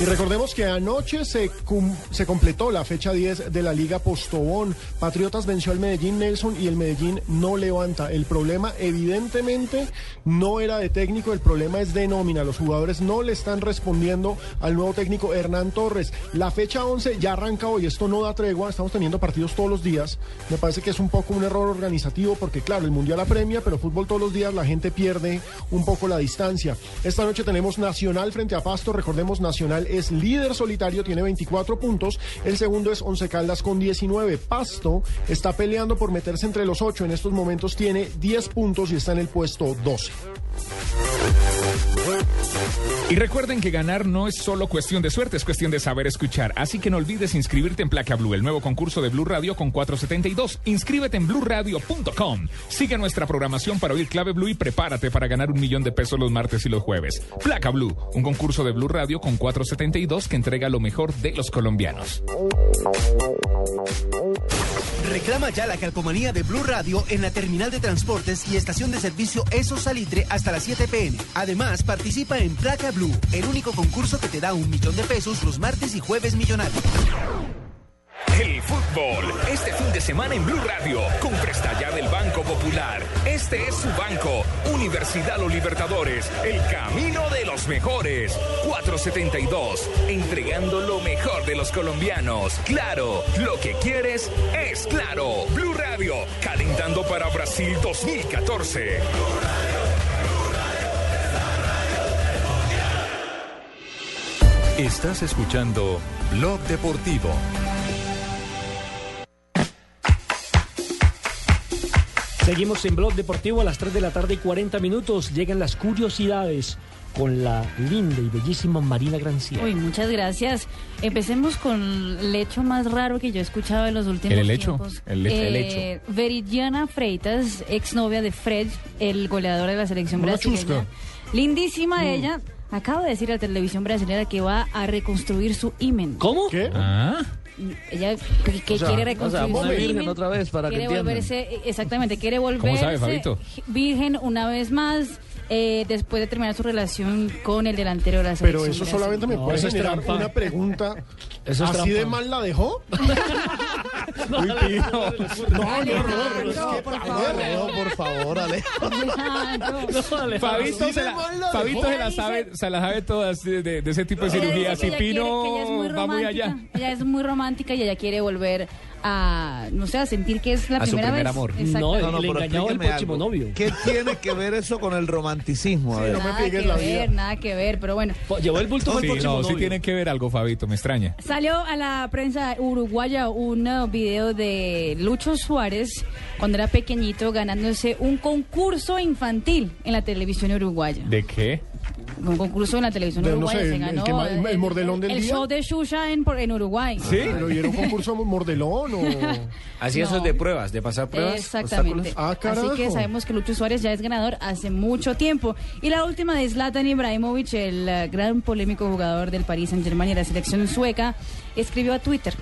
Y recordemos que anoche se, cum- se completó la fecha 10 de la Liga Postobón. Patriotas venció al Medellín Nelson y el Medellín no levanta. El problema evidentemente no era de técnico, el problema es de nómina. Los jugadores no le están respondiendo al nuevo técnico Hernán Torres. La fecha 11 ya arranca hoy, esto no da tregua, estamos teniendo partidos todos los días. Me parece que es un poco un error organizativo porque claro, el Mundial apremia, pero fútbol todos los días la gente pierde un poco la distancia. Esta noche tenemos Nacional frente a Pasto, recordemos Nacional es líder solitario, tiene 24 puntos, el segundo es Once Caldas con 19. Pasto está peleando por meterse entre los 8, en estos momentos tiene 10 puntos y está en el puesto 12. Y recuerden que ganar no es solo cuestión de suerte, es cuestión de saber escuchar. Así que no olvides inscribirte en Placa Blue, el nuevo concurso de Blue Radio con 472. Inscríbete en bluradio.com. Sigue nuestra programación para oír Clave Blue y prepárate para ganar un millón de pesos los martes y los jueves. Placa Blue, un concurso de Blue Radio con 472 que entrega lo mejor de los colombianos. Reclama ya la calcomanía de Blue Radio en la terminal de transportes y estación de servicio Eso Salitre hasta las 7 pm. Además, participa en Placa Blue, el único concurso que te da un millón de pesos los martes y jueves millonarios. El fútbol, este fin de semana en Blue Radio, con Presta Ya del Banco Popular. Este es su banco, Universidad Los Libertadores, el camino de los mejores. 472, entregando lo mejor de los colombianos. Claro, lo que quieres es claro. Blue Radio, calentando para Brasil 2014. Estás escuchando Blog Deportivo. Seguimos en Blog Deportivo a las 3 de la tarde y 40 minutos. Llegan las curiosidades con la linda y bellísima Marina Granciera. Uy, muchas gracias. Empecemos con el hecho más raro que yo he escuchado en los últimos ¿El helecho? tiempos. El hecho, el hecho. Eh, Veridiana Freitas, exnovia de Fred, el goleador de la selección Una brasileña. chusca. Lindísima ella. Acaba de decir a la televisión brasileña que va a reconstruir su imen. ¿Cómo? ¿Qué? Ella que, que O sea, quiere o sea, reconstruir una su virgen otra vez, para que quiere entiendan. volverse, exactamente, quiere ¿Cómo volverse sabe, virgen una vez más eh, después de terminar su relación con el delantero de la selección. Pero eso solamente me No, puede generar trampa. una pregunta. Eso es ¿Así de mal la dejó? No, Uy, tío. No, no, no, por favor. No, por favor, Ale. Alejandro. Fabito, se la, Fabito se sabe, se la sabe todas de, de- de ese tipo de cirugías. quiere- Pino va muy allá. Ella es muy romántica y ella quiere volver a, no sé, a sentir que es la A su primera primer vez. amor. No, Exactamente. el pero engañado del explíqueme próximo algo. novio. ¿Qué tiene que ver eso con el romanticismo? A ver. no me nada que la ver, vida. nada que ver, pero bueno. Po- Llevó el bulto Sí, próximo no, sí novio. tiene que ver algo, Fabito, me extraña. Salió a la prensa uruguaya un uh, video de Lucho Suárez cuando era pequeñito ganándose un concurso infantil en la televisión uruguaya. ¿De qué? Un concurso en la televisión no uruguaya sé, se el- el ganó. el- el mordelón del el día. show de Xuxa en, por- en Uruguay. ¿Sí? ¿Pero y era un concurso mordelón o...? Así No. esos de pruebas, de pasar pruebas. Exactamente. Ah, Así que sabemos que Lucho Suárez ya es ganador hace mucho tiempo. Y la última de Zlatan Ibrahimovic, el eh, gran polémico jugador del Paris Saint-Germain y la selección sueca, escribió a Twitter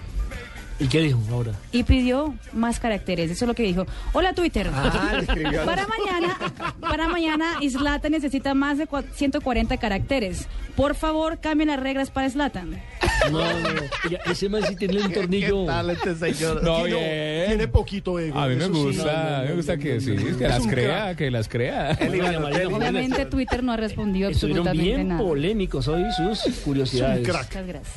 ¿Y qué dijo ahora? y pidió más caracteres. Eso es lo que dijo. Hola Twitter. Ah, para mañana, para mañana Zlatan necesita más de cua- 140 caracteres. Por favor, cambien las reglas para Zlatan. No, no, ese man sí tiene un tornillo. ¿Qué tal este señor? No, Tiene- bien. Tiene poquito ego. A mí me eso sí. gusta, No, no, a mí me gusta que sí, que las crea, que las crea. Obviamente Twitter no ha respondido Estuvieron absolutamente bien nada. polémicos hoy sus curiosidades. crack. Muchas gracias.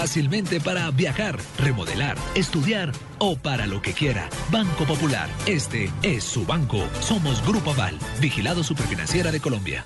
para viajar, remodelar, estudiar o para lo que quiera. Banco Popular. Este es su banco. Somos Grupo Aval, vigilado superfinanciera de Colombia.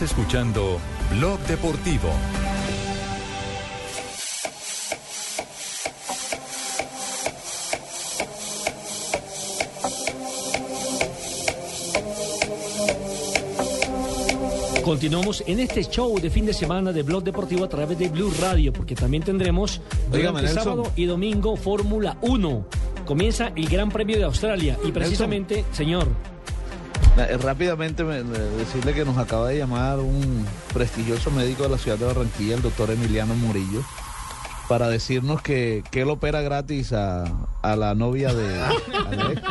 Escuchando Blog Deportivo. Continuamos en este show de fin de semana de Blog Deportivo a través de Blue Radio, porque también tendremos durante sábado y domingo Fórmula 1. Comienza el Gran Premio de Australia y precisamente, señor. Rápidamente me- me- decirle que nos acaba de llamar un prestigioso médico de la ciudad de Barranquilla, el doctor Emiliano Murillo, para decirnos que, que él opera gratis a, a la novia de Alex.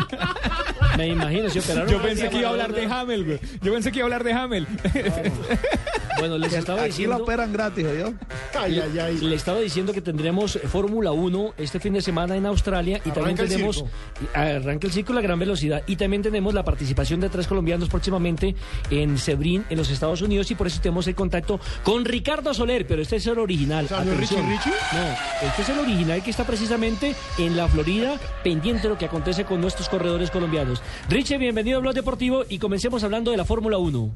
me imagino, si operaron Yo pensé que iba a hablar de Hamel, güey. Yo pensé que iba a hablar de Hamel. Bueno, les estaba Aquí diciendo... lo operan gratis, ¿oyó? le, le estaba diciendo que tendremos Fórmula 1 este fin de semana en Australia y también Arranca el tenemos circo. arranca el circo a gran velocidad y también tenemos la participación de tres colombianos próximamente en Sebrín en los Estados Unidos y por eso tenemos el contacto con Ricardo Soler, pero este es el original. O sea, ¿no es Richie Atención. No, este es el original que está precisamente en la Florida, pendiente de lo que acontece con nuestros corredores colombianos. Richie, bienvenido a Blog Deportivo y comencemos hablando de la Fórmula 1.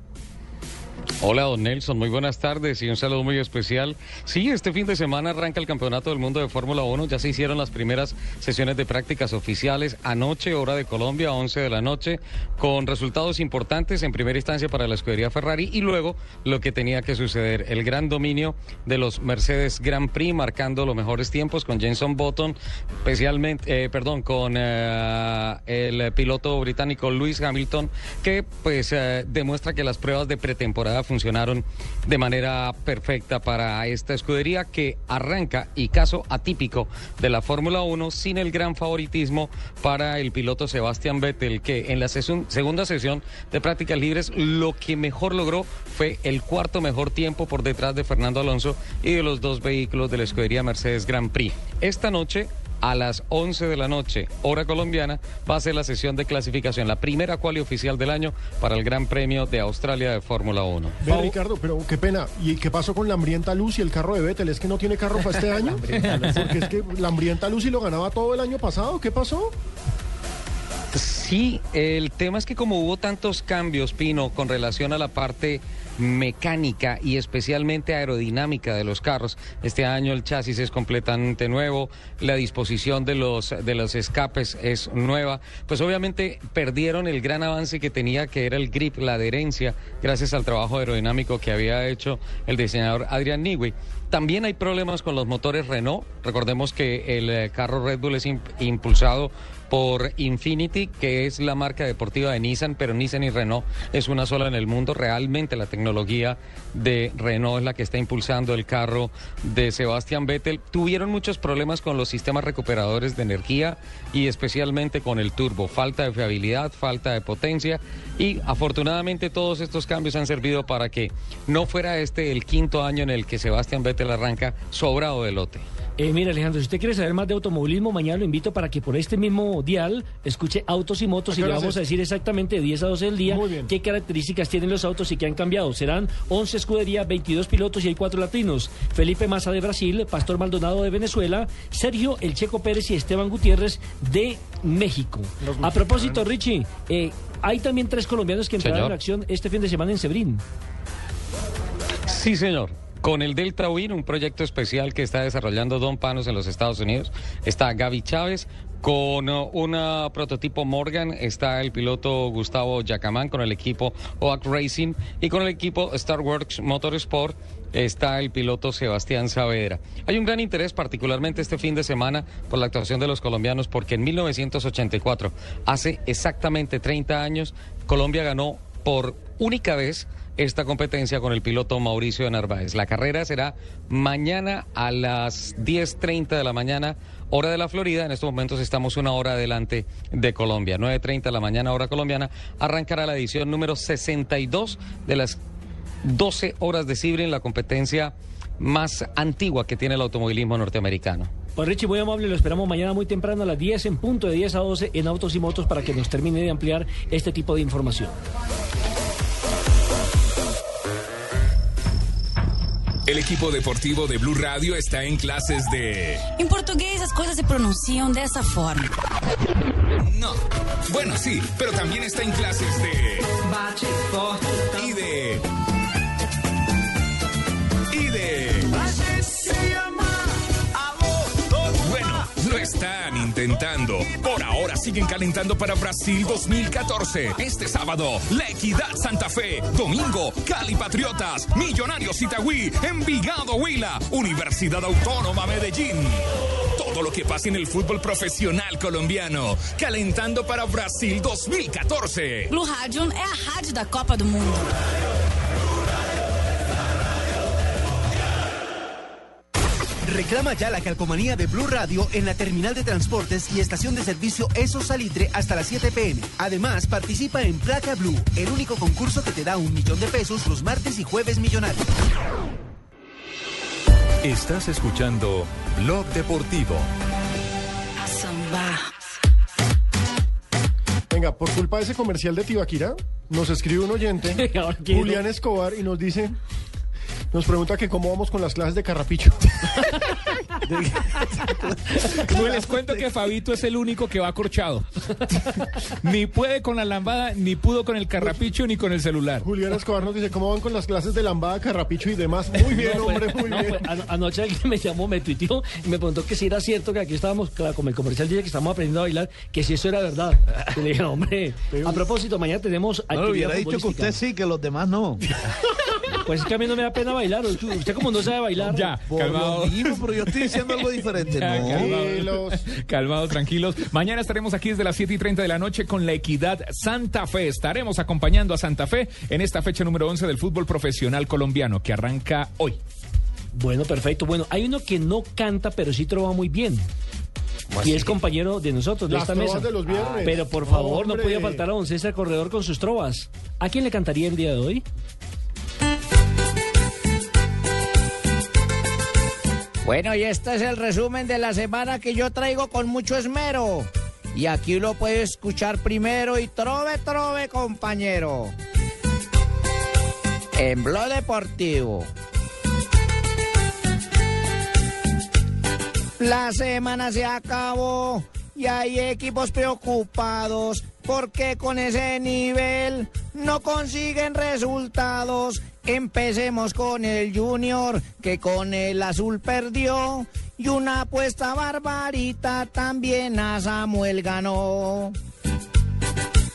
Hola, don Nelson, muy buenas tardes y un saludo muy especial. Sí, este fin de semana arranca el Campeonato del Mundo de Fórmula 1. Ya se hicieron las primeras sesiones de prácticas oficiales anoche, hora de Colombia, 11 de la noche, con resultados importantes en primera instancia para la escudería Ferrari y luego lo que tenía que suceder, el gran dominio de los Mercedes Grand Prix, marcando los mejores tiempos con Jenson Button, especialmente, eh, perdón, con eh, el piloto británico Lewis Hamilton, que pues eh, demuestra que las pruebas de pretemporada funcionaron de manera perfecta para esta escudería que arranca y caso atípico de la Fórmula 1 sin el gran favoritismo para el piloto Sebastián Vettel que en la segunda sesión de prácticas libres lo que mejor logró fue el cuarto mejor tiempo por detrás de Fernando Alonso y de los dos vehículos de la escudería Mercedes Grand Prix. Esta noche a las 11 de la noche, hora colombiana, va a ser la sesión de clasificación, la primera quali oficial del año para el Gran Premio de Australia de Fórmula 1. Ve, Ricardo, pero qué pena. ¿Y qué pasó con la hambrienta luz y el carro de Vettel? ¿Es que no tiene carro para este año? Porque es que la hambrienta luz y lo ganaba todo el año pasado. ¿Qué pasó? Sí, el tema es que como hubo tantos cambios, Pino, con relación a la parte mecánica y especialmente aerodinámica de los carros. Este año el chasis es completamente nuevo, la disposición de los de los escapes es nueva. Pues obviamente perdieron el gran avance que tenía que era el grip, la adherencia, gracias al trabajo aerodinámico que había hecho el diseñador Adrian Newey. También hay problemas con los motores Renault. Recordemos que el eh, carro Red Bull es imp- impulsado por Infinity, que es la marca deportiva de Nissan, pero Nissan y Renault es una sola en el mundo. Realmente la tecnología de Renault es la que está impulsando el carro de Sebastian Vettel. Tuvieron muchos problemas con los sistemas recuperadores de energía y especialmente con el turbo. Falta de fiabilidad, falta de potencia y afortunadamente todos estos cambios han servido para que no fuera este el quinto año en el que Sebastian Vettel arranca sobrado de lote. Eh, mira, Alejandro, si usted quiere saber más de automovilismo, mañana lo invito para que por este mismo dial escuche Autos y Motos ¿A y le vamos es? a decir exactamente de 10 a 12 del día qué características tienen los autos y qué han cambiado. Serán 11 escuderías, 22 pilotos y hay cuatro latinos. Felipe Massa de Brasil, Pastor Maldonado de Venezuela, Sergio El Checo Pérez y Esteban Gutiérrez de México. A propósito, Richie, eh, hay también tres colombianos que entraron en acción este fin de semana en Sebrín. Sí, señor. Con el Delta Win, un proyecto especial que está desarrollando Don Panos en los Estados Unidos, está Gaby Chávez. Con uh, un uh, prototipo Morgan está el piloto Gustavo Yacamán con el equipo OAC Racing y con el equipo Star Works Motorsport está el piloto Sebastián Saavedra. Hay un gran interés, particularmente este fin de semana, por la actuación de los colombianos, porque en 1984, hace exactamente 30 años, Colombia ganó por única vez esta competencia con el piloto Mauricio de Narváez. La carrera será mañana a las 10.30 de la mañana, hora de la Florida. En estos momentos estamos una hora adelante de Colombia. 9.30 de la mañana, hora colombiana. Arrancará la edición número 62 de las 12 horas de Sibrin, la competencia más antigua que tiene el automovilismo norteamericano. Pues Richie, muy amable, lo esperamos mañana muy temprano a las 10 en punto de 10 a 12 en Autos y Motos para que nos termine de ampliar este tipo de información. El equipo deportivo de Blue Radio está en clases de... Em português as coisas se pronunciam dessa forma. No. Bueno, sí, pero también está en clases de... Bate forte. Y de... Y de... luego están intentando. Por ahora siguen calentando para Brasil 2014. Este sábado, La Equidad Santa Fe. Domingo, Cali Patriotas. Millonarios Itagüí. Envigado Huila. Universidad Autónoma Medellín. Todo lo que pasa en el fútbol profesional colombiano. Calentando para Brasil 2014. Blue Radio é a rádio da Copa do Mundo. Reclama ya la calcomanía de Blue Radio en la terminal de transportes y estación de servicio Eso Salitre hasta las 7 pm. Además, participa en Placa Blue, el único concurso que te da un millón de pesos los martes y jueves millonarios. Estás escuchando Blog Deportivo. Venga, por culpa de ese comercial de Tibaquira, nos escribe un oyente, Julián Escobar, y nos dice, nos pregunta que cómo vamos con las clases de carrapicho. Pues les cuento que Fabito es el único que va acorchado. ni puede con la lambada, ni pudo con el carrapicho, ni con el celular. Julián Escobar nos dice, ¿cómo van con las clases de lambada, carrapicho y demás? Muy bien, No, pues, hombre, muy no, bien. pues, ano- anoche alguien me llamó, me tuiteó y me preguntó que si era cierto que aquí estábamos, claro, como el comercial dice que estamos aprendiendo a bailar, que si eso era verdad. Le dije, hombre, a propósito, mañana tenemos No hubiera dicho que usted sí, que los demás no. Pues es que a mí no me da pena bailar. Usted usted como no sabe bailar. Ya, Por calmado. lo mismo, pero yo estoy diciendo algo diferente. No. calmados, calmados, tranquilos. Mañana estaremos aquí desde las 7 y 30 de la noche con la Equidad Santa Fe. Estaremos acompañando a Santa Fe en esta fecha número 11 del fútbol profesional colombiano que arranca hoy. Bueno, perfecto. Bueno, hay uno que no canta, pero sí trova muy bien. Y es compañero de nosotros, de Las esta mesa. de los viernes. Pero por favor, no podía faltar a don César Corredor con sus trovas. ¿A quién le cantaría el día de hoy? Bueno, y este es el resumen de la semana que yo traigo con mucho esmero. Y aquí lo puede escuchar primero y trove, trove, compañero. En Blog Deportivo. La semana se acabó y hay equipos preocupados porque con ese nivel no consiguen resultados. Empecemos con el Junior que con el azul perdió y una apuesta barbarita también a Samuel ganó.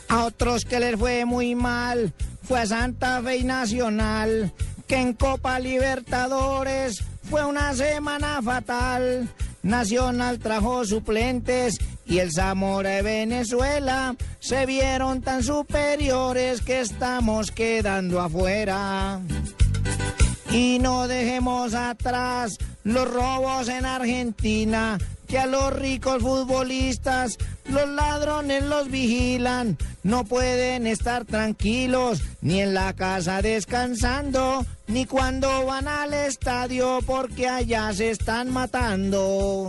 A otros que les fue muy mal fue a Santa Fe y Nacional, que en Copa Libertadores fue una semana fatal. Nacional trajo suplentes y el Zamora de Venezuela se vieron tan superiores que estamos quedando afuera. Y no dejemos atrás los robos en Argentina, que a los ricos futbolistas los ladrones los vigilan. No pueden estar tranquilos ni en la casa descansando, ni cuando van al estadio porque allá se están matando.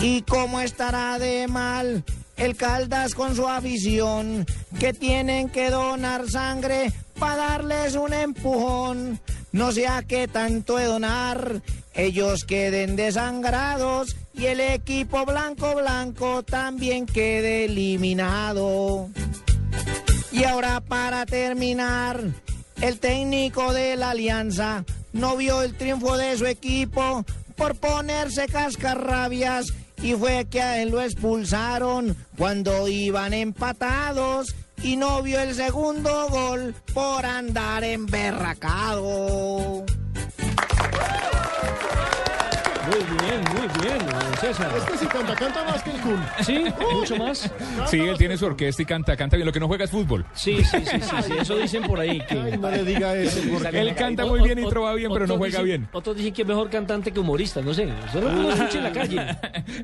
¿Y cómo estará de mal el Caldas con su afición? Que tienen que donar sangre para darles un empujón. No sea que tanto de donar, ellos queden desangrados y el equipo blanco blanco también quede eliminado. Y ahora para terminar, el técnico de la alianza no vio el triunfo de su equipo por ponerse cascarrabias y fue que a él lo expulsaron cuando iban empatados y no vio el segundo gol por andar emberracado. Muy bien, César. Este sí canta, canta más que el Kun. Sí, mucho más. Sí, él tiene su orquesta y canta, canta bien. Lo que no juega es fútbol. Sí, sí, sí, sí, sí, eso dicen por ahí. Que... Ay, no le diga eso, porque- Él canta muy bien y trova bien, pero no juega dicen- bien. Otros dicen que es mejor cantante que humorista, no sé. Eso no lo escucha en la calle.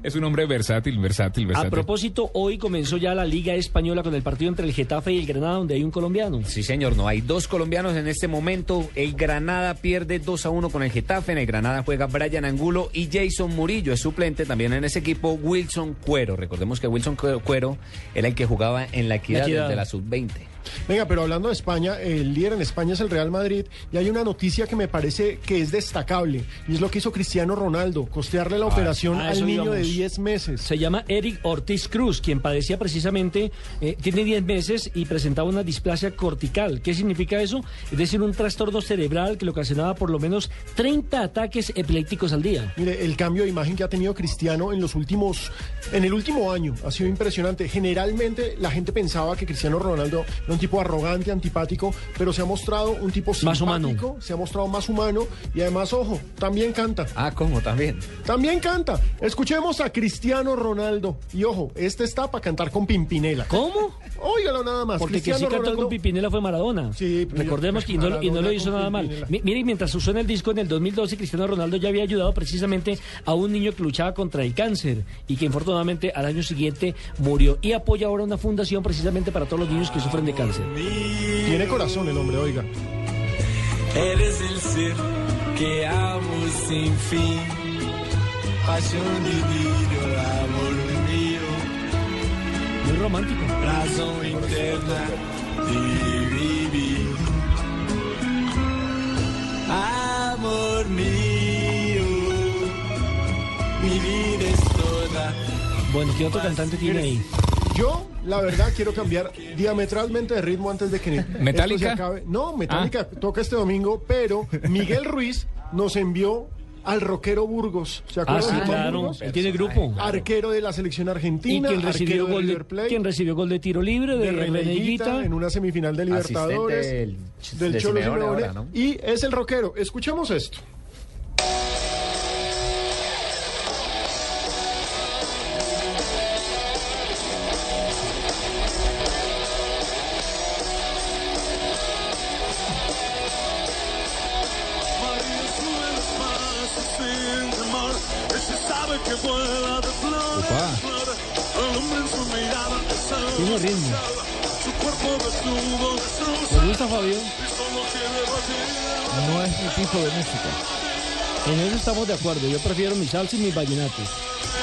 Es un hombre versátil, versátil, A versátil. propósito, hoy comenzó ya la Liga Española con el partido entre el Getafe y el Granada, donde hay un colombiano. Sí, Sí, señor, no hay dos colombianos en este momento. El Granada pierde 2 a 1 con el Getafe. En el Granada juega Brian Angulo y Jason Murillo. Es suplente también en ese equipo Wilson Cuero. Recordemos que Wilson Cuero era el que jugaba en la equidad, La Equidad. desde la sub-20. Venga, pero hablando de España, el líder en España es el Real Madrid y hay una noticia que me parece que es destacable y es lo que hizo Cristiano Ronaldo, costearle la operación a al niño de íbamos. 10 meses. Se llama Eric Ortiz Cruz, quien padecía precisamente, eh, tiene 10 meses y presentaba una displasia cortical. ¿Qué significa eso? Es decir, un trastorno cerebral que le ocasionaba por lo menos 30 ataques epilépticos al día. Mire, el cambio de imagen que ha tenido Cristiano en los últimos, en el último año ha sido impresionante. Generalmente la gente pensaba que Cristiano Ronaldo era un tipo arrogante, antipático, pero se ha mostrado un tipo Más simpático, se ha mostrado más humano y además, ojo, también canta. Ah, ¿cómo? También. También canta. Escuchemos a Cristiano Ronaldo. Y ojo, este está para cantar con Pimpinela. ¿Cómo? Óigalo nada más. Porque que Cristiano sí cantó Ronaldo- con Pipinela fue Maradona. Sí, Recordemos que y no, lo- y no lo Maradona hizo nada mal. Pimpinela. Mi- Mire, mientras suena el disco en el 2012, Cristiano Ronaldo ya había ayudado precisamente a un niño que luchaba contra el cáncer y que infortunadamente al año siguiente murió. Y apoya ahora una fundación precisamente para todos los niños que sufren de cáncer. Tiene corazón el hombre, oiga. Eres el ser que amo sin fin. Pasión divino, amor mío. Muy romántico. Razón interna de vivir. Amor mío. Mi vida es toda. Bueno, ¿qué otro cantante tiene ahí? Yo, la verdad, quiero cambiar diametralmente de ritmo antes de que se acabe. No, Metallica toca este domingo, pero Miguel Ruiz nos envió al rockero Burgos. ¿Se Ah, acuerdan sí, de claro. Burgos? Él tiene grupo. Arquero de la selección Y argentina, quien recibió, de gol de, Plate, quien recibió gol de tiro libre de, de Reneguita. En una semifinal de Libertadores del- del de Cholo Simeone Simeone, ahora, ¿no? y es el rockero. Escuchemos esto. ¿Le gusta, Fabio? No es mi tipo de música. En eso estamos de acuerdo. Yo prefiero mi salsa y mis vallenatos.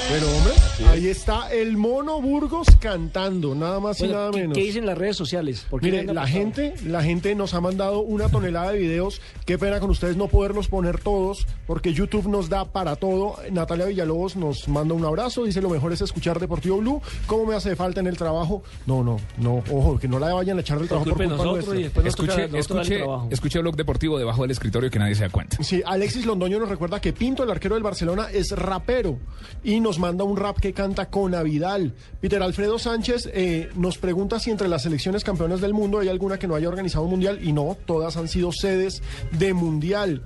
Pero hombre, ahí está el mono Burgos cantando, nada más y nada ¿qué- menos. ¿Qué dicen las redes sociales? ¿Por qué Mire, la gente, la gente nos ha mandado una tonelada de videos. Qué pena con ustedes no poderlos poner todos, porque YouTube nos da para todo. Natalia Villalobos nos manda un abrazo, dice lo mejor es escuchar Deportivo Blue. ¿Cómo me hace falta en el trabajo? No, no, no, ojo, que no la vayan a echar del trabajo por culpa nosotros y nos Escuche, el escuche, escuche Blog Deportivo debajo del escritorio que nadie se da cuenta. Sí, Alexis Londoño nos recuerda que Pinto, el arquero del Barcelona, es rapero y nos manda un rap que canta con Vidal. Peter Alfredo Sánchez eh, nos pregunta si entre las selecciones campeonas del mundo hay alguna que no haya organizado un mundial y no, todas han sido sedes de mundial.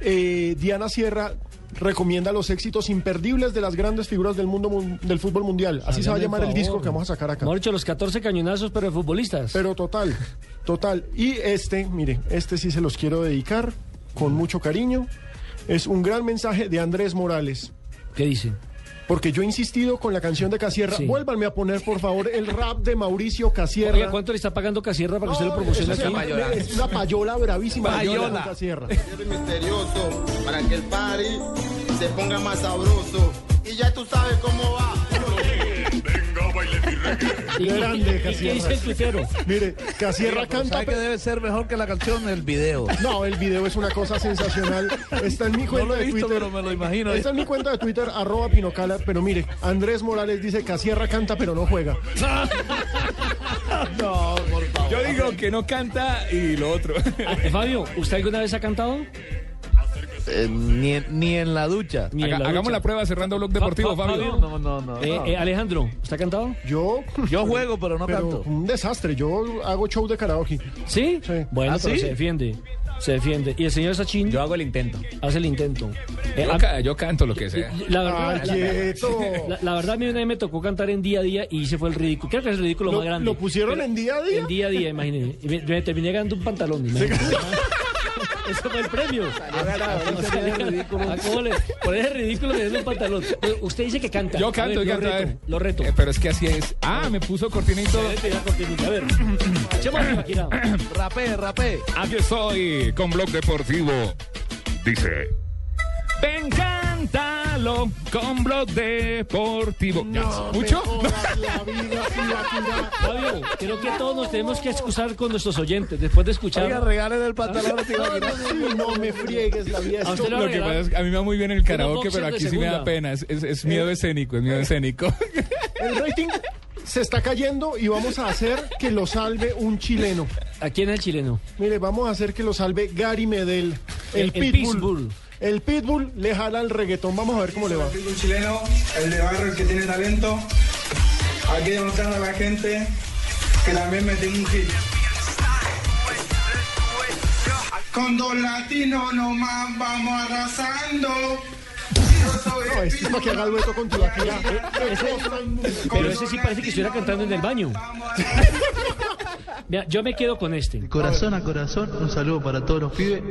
Eh, Diana Sierra recomienda los éxitos imperdibles de las grandes figuras del mundo mun- del fútbol mundial. Así se va a llamar el disco que vamos a sacar acá. Hemos hecho los 14 cañonazos, pero de futbolistas. Pero total, total. Y este, mire, este sí se los quiero dedicar con mucho cariño. Es un gran mensaje de Andrés Morales. ¿Qué dice? Porque yo he insistido con la canción de Casierra. Sí. Vuélvanme a poner, por favor, el rap de Mauricio Casierra. Oiga, ¿cuánto le está pagando Casierra para que usted lo promocione aquí? llama- Es una payola bravísima. Payola. Casierra. misterioso para que el party se ponga más sabroso. Y ya tú sabes cómo va. ¿Y qué- Grande, y qué Casierra. dice el tuitero? Mire, Casierra canta. ¿Sabe que debe ser mejor que la canción el video? No, el video es una cosa sensacional. Está en mi No cuenta lo he de visto, Twitter. pero me lo imagino. Está en mi cuenta de Twitter, arroba Pinocala. Pero mire, Andrés Morales dice Casierra canta pero no juega. No, por favor. Yo digo que no canta y lo otro. Fabio, ¿usted alguna vez ha cantado? Eh, ni, en- ni en la ducha. Ni en Haga- la hagamos ducha. la prueba cerrando Blog Deportivo, Fa- Fabio. No, no, no. Eh, no. eh, Alejandro, ¿usted ha cantado? Yo. Yo juego, pero no pero canto. un desastre. Yo hago show de karaoke. ¿Sí? Sí. Bueno, ¿Ah, pero sí? se defiende. Se defiende. ¿Y el señor Sachin? Yo hago el intento. Hace el intento. Eh, Yo, a- ca- yo canto lo que sea. la, verdad, Ah, la, quieto. la- la verdad, a mí una vez me tocó cantar en día a día y se fue el ridículo. Creo que es el ridículo ¿Lo- más grande. lo pusieron Pero- en día a día? En día a día, imagínese. Me, me terminé ganando un pantalón. imagínese. Ese fue el premio. Ah, ¿cómo le- Por ese ridículo me dio un pantalón. Usted dice que canta. Yo canto, yo lo canto. a reto. ver. Lo reto. Eh, pero es que así es. Ah, me puso cortinito. A ver, echemos la máquina. Rapé, rapé. Aquí estoy con Blog Deportivo. Dice. Me encanta Escúchalo con Blog Deportivo. Ya, ¿Mucho? Fabio, creo que todos nos tenemos que excusar con nuestros oyentes después de escuchar. Oiga, regalen el pantalón a No, no, no, no me friegues la vida. ¿A lo Lo que pasa es que a mí me va muy bien el karaoke, pero aquí sí me da pena. Es, es- es miedo escénico, es miedo escénico. El rating se está cayendo y vamos a hacer que lo salve un chileno. ¿A quién es el chileno? Mire, vamos a hacer que lo salve Gary Medel, el, El- el Pitbull. Pitbull. El Pitbull le jala el reggaetón. Vamos a ver cómo le va. Un chileno, el de barrio, el que tiene talento. Aquí demostrando a la gente que también me tengo un hit. Con dos latinos nomás vamos arrasando. No, esto es que haga dueto con Tibaquira. Pero ese sí parece que estuviera cantando en el baño. Mira, yo me quedo con este. Corazón a corazón, un saludo para todos los pibes.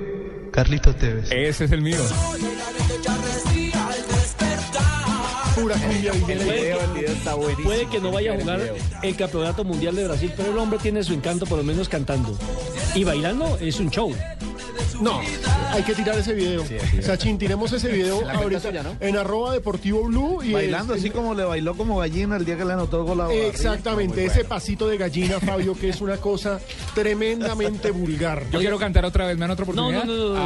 Carlitos Tevez. Ese es el mío. Pura cumbia Puede viviente. que, puede que no vaya a jugar el campeonato mundial de Brasil, pero el hombre tiene su encanto, por lo menos cantando. Y bailando es un show. No, hay que tirar ese video. Sachin, tiremos ese video ahorita en arroba deportivo blue. Y Bailando es- así como le bailó como gallina el día que le anotó el gol a Barriga. Exactamente, ese bueno. pasito de gallina, Fabio, que es una cosa tremendamente vulgar. Yo quiero cantar otra vez, ¿me dan otra oportunidad? no, no, no.